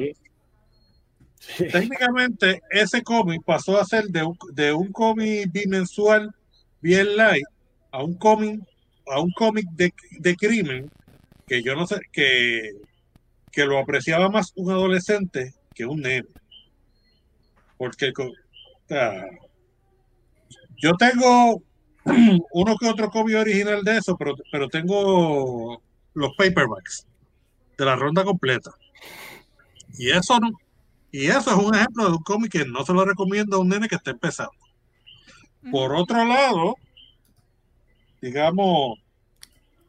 Sí. Técnicamente, ese cómic pasó a ser de un, de un cómic bimensual bien light a un cómic a un cómic de, de crimen que yo no sé que, que lo apreciaba más un adolescente que un nene. Porque co- o sea, yo tengo [clears throat] uno que otro cómic original de eso, pero, pero tengo los paperbacks de la ronda completa. Y eso no, Y eso es un ejemplo de un cómic que no se lo recomiendo a un nene que esté empezando. Por otro lado, digamos,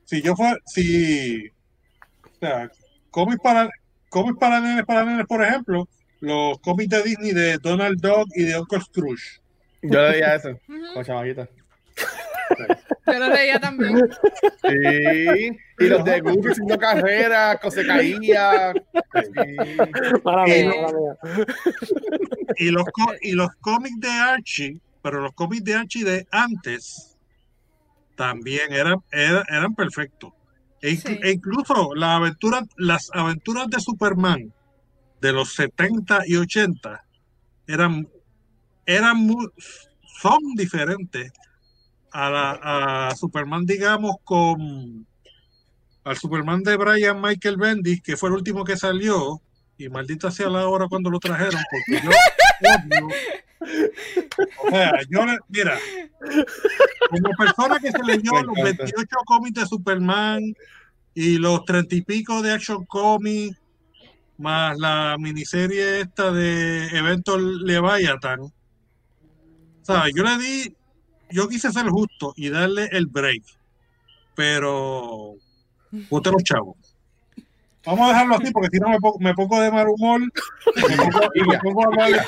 si yo fuera, si, o sea, cómics para, cómics para nenes, para nenes, por ejemplo, los cómics de Disney de Donald Duck y de Uncle Scrooge. Yo le veía eso, [laughs] con chamaquita. Yo lo leía también. Sí, y los de Goofy haciendo carreras, que se caía. Sí. Eh. Y los, y los cómics de Archie, pero los cómics de Archie de antes también eran, eran, eran perfectos. E, Sí. e incluso la aventura, las aventuras de Superman de los 70 y 80 eran, eran mu- son diferentes a, la, a Superman, digamos, con al Superman de Brian Michael Bendis, que fue el último que salió, y maldita sea la hora cuando lo trajeron, porque yo [laughs] odio. O sea, yo le- mira, como persona que se leyó los encanta. 28 cómics de Superman y los 30 y pico de Action Comics, más la miniserie esta de Evento Leviathan, sea, yo le di, yo quise ser justo y darle el break, pero usted los chavos. Vamos a dejarlo así porque si no me pongo, me pongo de mal humor [laughs] me pongo, y me pongo a hablar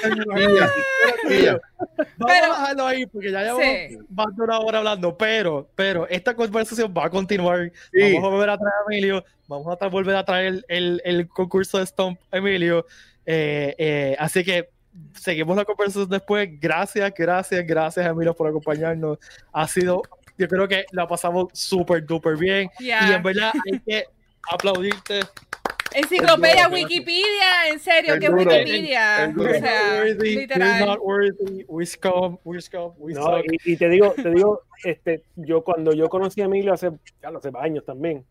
Tía, Vamos Pero- a dejarlo ahí porque ya llevamos Sí. más de una hora hablando, pero, pero esta conversación va a continuar. Sí. Vamos a volver a traer a Emilio, vamos a volver a traer el, el- el concurso de Stomp Emilio. Eh, eh, así que seguimos la conversación después. Gracias, gracias, gracias Emilio por acompañarnos. Ha sido, yo creo que la pasamos súper, duper bien. Ya. Y en verdad hay que aplaudirte. Enciclopedia, El duro, Wikipedia, en serio, El que Wikipedia. el O duro. You're sea, not worthy, literal. not worthy, we scum, we scum, we No, y, y te digo, te digo, este, yo cuando yo conocí a Emilio hace, ya lo sé, años también.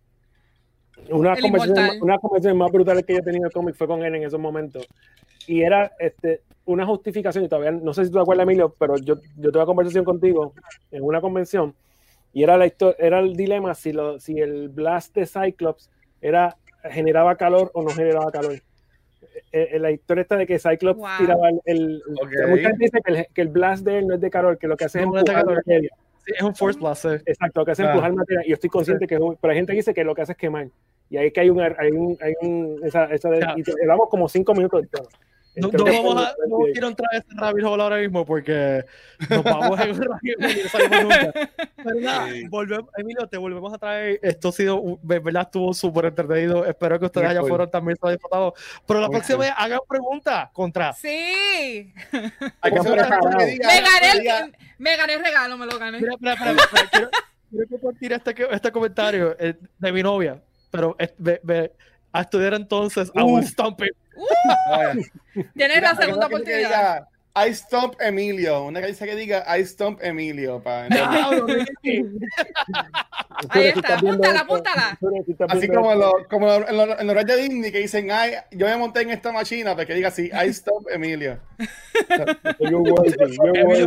Una El conversación, una conversación más brutal que yo tenido en cómic fue con él en esos momentos. Y era este, una justificación, y todavía no sé si tú te acuerdas, Emilio, pero yo, yo tuve una conversación contigo en una convención, y era, la era el dilema si, lo, si el blast de Cyclops era, generaba calor o no generaba calor. Eh, eh, la historia está de que Cyclops Wow. tiraba el, el- Ok. mucha gente dice que el, que el blast de él no es de calor, que lo que hace es No, no es de empujar calor. materia. Sí, es un force blast. eh. Exacto, lo que hace es Ah. empujar materia. Y yo estoy consciente que es un- pero hay gente que dice que lo que hace es quemar. Y ahí es que hay un, hay un, hay un esa, esa de- y te- llevamos como cinco minutos de todo. No, no vamos a, no quiero entrar a ese rabbit hole ahora mismo porque nos vamos en un rabbit hole y no salimos nunca. [laughs] Pero nada, Sí. volvemos, Emilio, te volvemos a traer. Esto ha sido, de verdad, estuvo súper entretenido. Espero que ustedes allá cool. fueron también se disfrutado. Pero la Muy próxima cool. vez hagan preguntas contra. Sí. [laughs] Hay que diga- Me gané, diga- el, me gané el regalo, me lo gané. Mira, espera, espera, espera, quiero, quiero compartir este, este comentario eh, de mi novia. Pero eh, ve- ve, a estudiar entonces a Uh. un stomping. Tienes la segunda oportunidad. I stomp Emilio. Una que dice que diga I stomp Emilio. pa'. [laughs] Ahí está, apúntala, apúntala. Así como, lo, como lo- en los en los reyes de Disney que dicen, ay, yo me monté en esta máquina, para que diga así, I stomp Emilio. [laughs]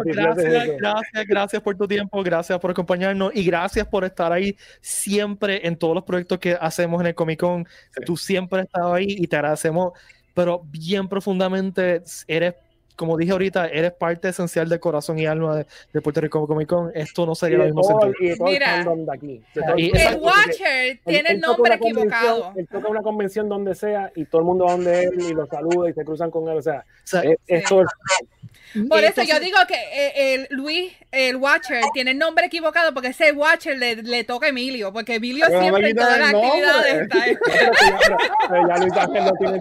gracias, gracias, gracias por tu tiempo, gracias por acompañarnos y gracias por estar ahí siempre en todos los proyectos que hacemos en el Comic Con. Sí. Tú siempre has estado ahí y te agradecemos, pero bien profundamente eres, como dije ahorita, eres parte esencial del corazón y alma de, de Puerto Rico Comic Con. Esto no sería lo mismo el- el Mira. de aquí. Y- el- El Exacto, Watcher tiene él el nombre equivocado. Él toca una convención donde sea y todo el mundo va donde él y lo saluda y se cruzan con él. O sea, O sea, es, es todo el- Por eso yo digo que eh, el Luis, el Watcher, tiene el nombre equivocado porque ese Watcher le, le toca a Emilio, porque Emilio siempre en todas las el actividades está. Que ya, Luis Ángel no tiene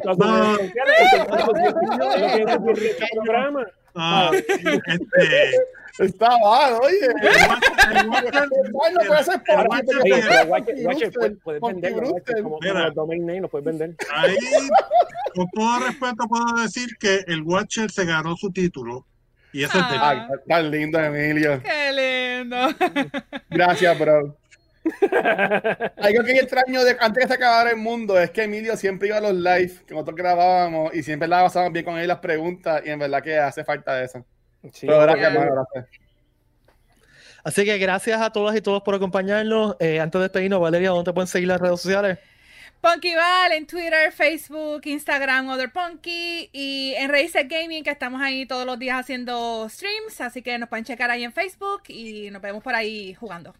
programa. Ah, este, Está mal, oye. puedes, Mira. los domain name, los puedes vender. Ahí, con todo respeto, puedo decir que el Watcher se ganó su título. Y eso es de Ah. Ay, tan lindo, Emilio. Qué lindo. Gracias, bro. Algo que yo extraño de antes que se acabara el mundo es que Emilio siempre iba a los live que nosotros grabábamos y siempre la pasábamos bien con él las preguntas y en verdad que hace falta eso. Sí, Pero gracias, porque- hermano, gracias. Así que gracias a todas y todos por acompañarnos. Eh, antes de despedirnos, Valeria, ¿dónde te pueden seguir las redes sociales? Punkyval en Twitter, Facebook, Instagram, Other Punky y en Razer Gaming que estamos ahí todos los días haciendo streams, así que nos pueden checar ahí en Facebook y nos vemos por ahí jugando.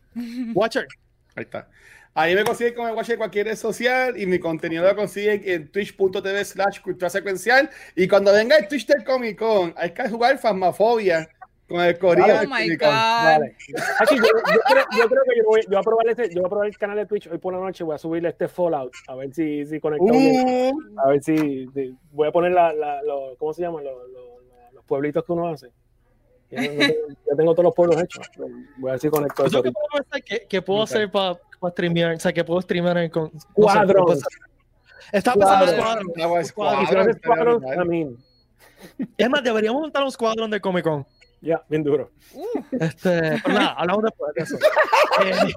Watcher. Ahí está. Ahí me consiguen con el Watcher en cualquier red social y mi contenido lo consiguen en twitch.tv slash cultura secuencial. Y cuando venga el Twitch del Comic Con, hay que jugar Fasmafobia con el corillo Oh my. God. Vale. Aquí, yo, yo creo, yo creo que yo voy, yo voy a probar este, yo voy a probar el canal de Twitch hoy por la noche, voy a subirle este Fallout, a ver si, si conecto bien. Uh, A ver si, si- voy a poner la, la, lo- ¿cómo se llama? Los pueblitos que uno hace. Ya, yo tengo, todos los pueblos hechos. Voy a ver si conecto eso. Yo que ahorita. puedo que, que puedo hacer para streamear, o sea, que puedo streamear en con no sé, Cuadros. hacer- Estaba pensando en Cuadros. No cuadros, mean, Es más, deberíamos montar un Squadron de Comic Con. ya, bien duro. Este, pero nada, hablamos después de eso. [laughs] Eh,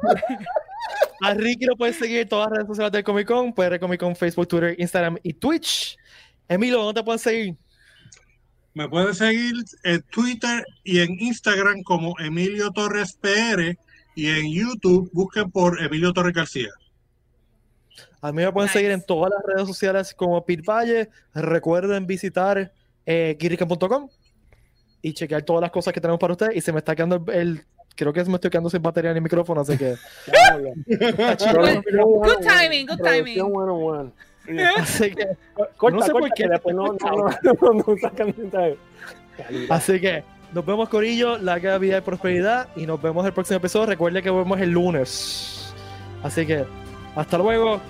a Ricky lo puedes seguir en todas las redes sociales del Comic Con, puedes ver Comic Con, Facebook, Twitter, Instagram y Twitch. Emilio, ¿dónde te pueden seguir? Me pueden seguir en Twitter y en Instagram como Emilio Torres PR y en YouTube busquen por Emilio Torres García. A mí me pueden Nice. seguir en todas las redes sociales como Pete Valle. Recuerden visitar eh, y chequear todas las cosas que tenemos para ustedes. Y se me está quedando el, el- creo que se me estoy quedando sin batería en el micrófono, así que. [laughs] Good timing, good timing. Así que [laughs] Corta, No sé por qué. después no, no, no, [laughs] no, sacan. Así que nos vemos, Corillo, larga vida y prosperidad. Y nos vemos el próximo episodio. Recuerde que vemos el lunes. Así que hasta luego.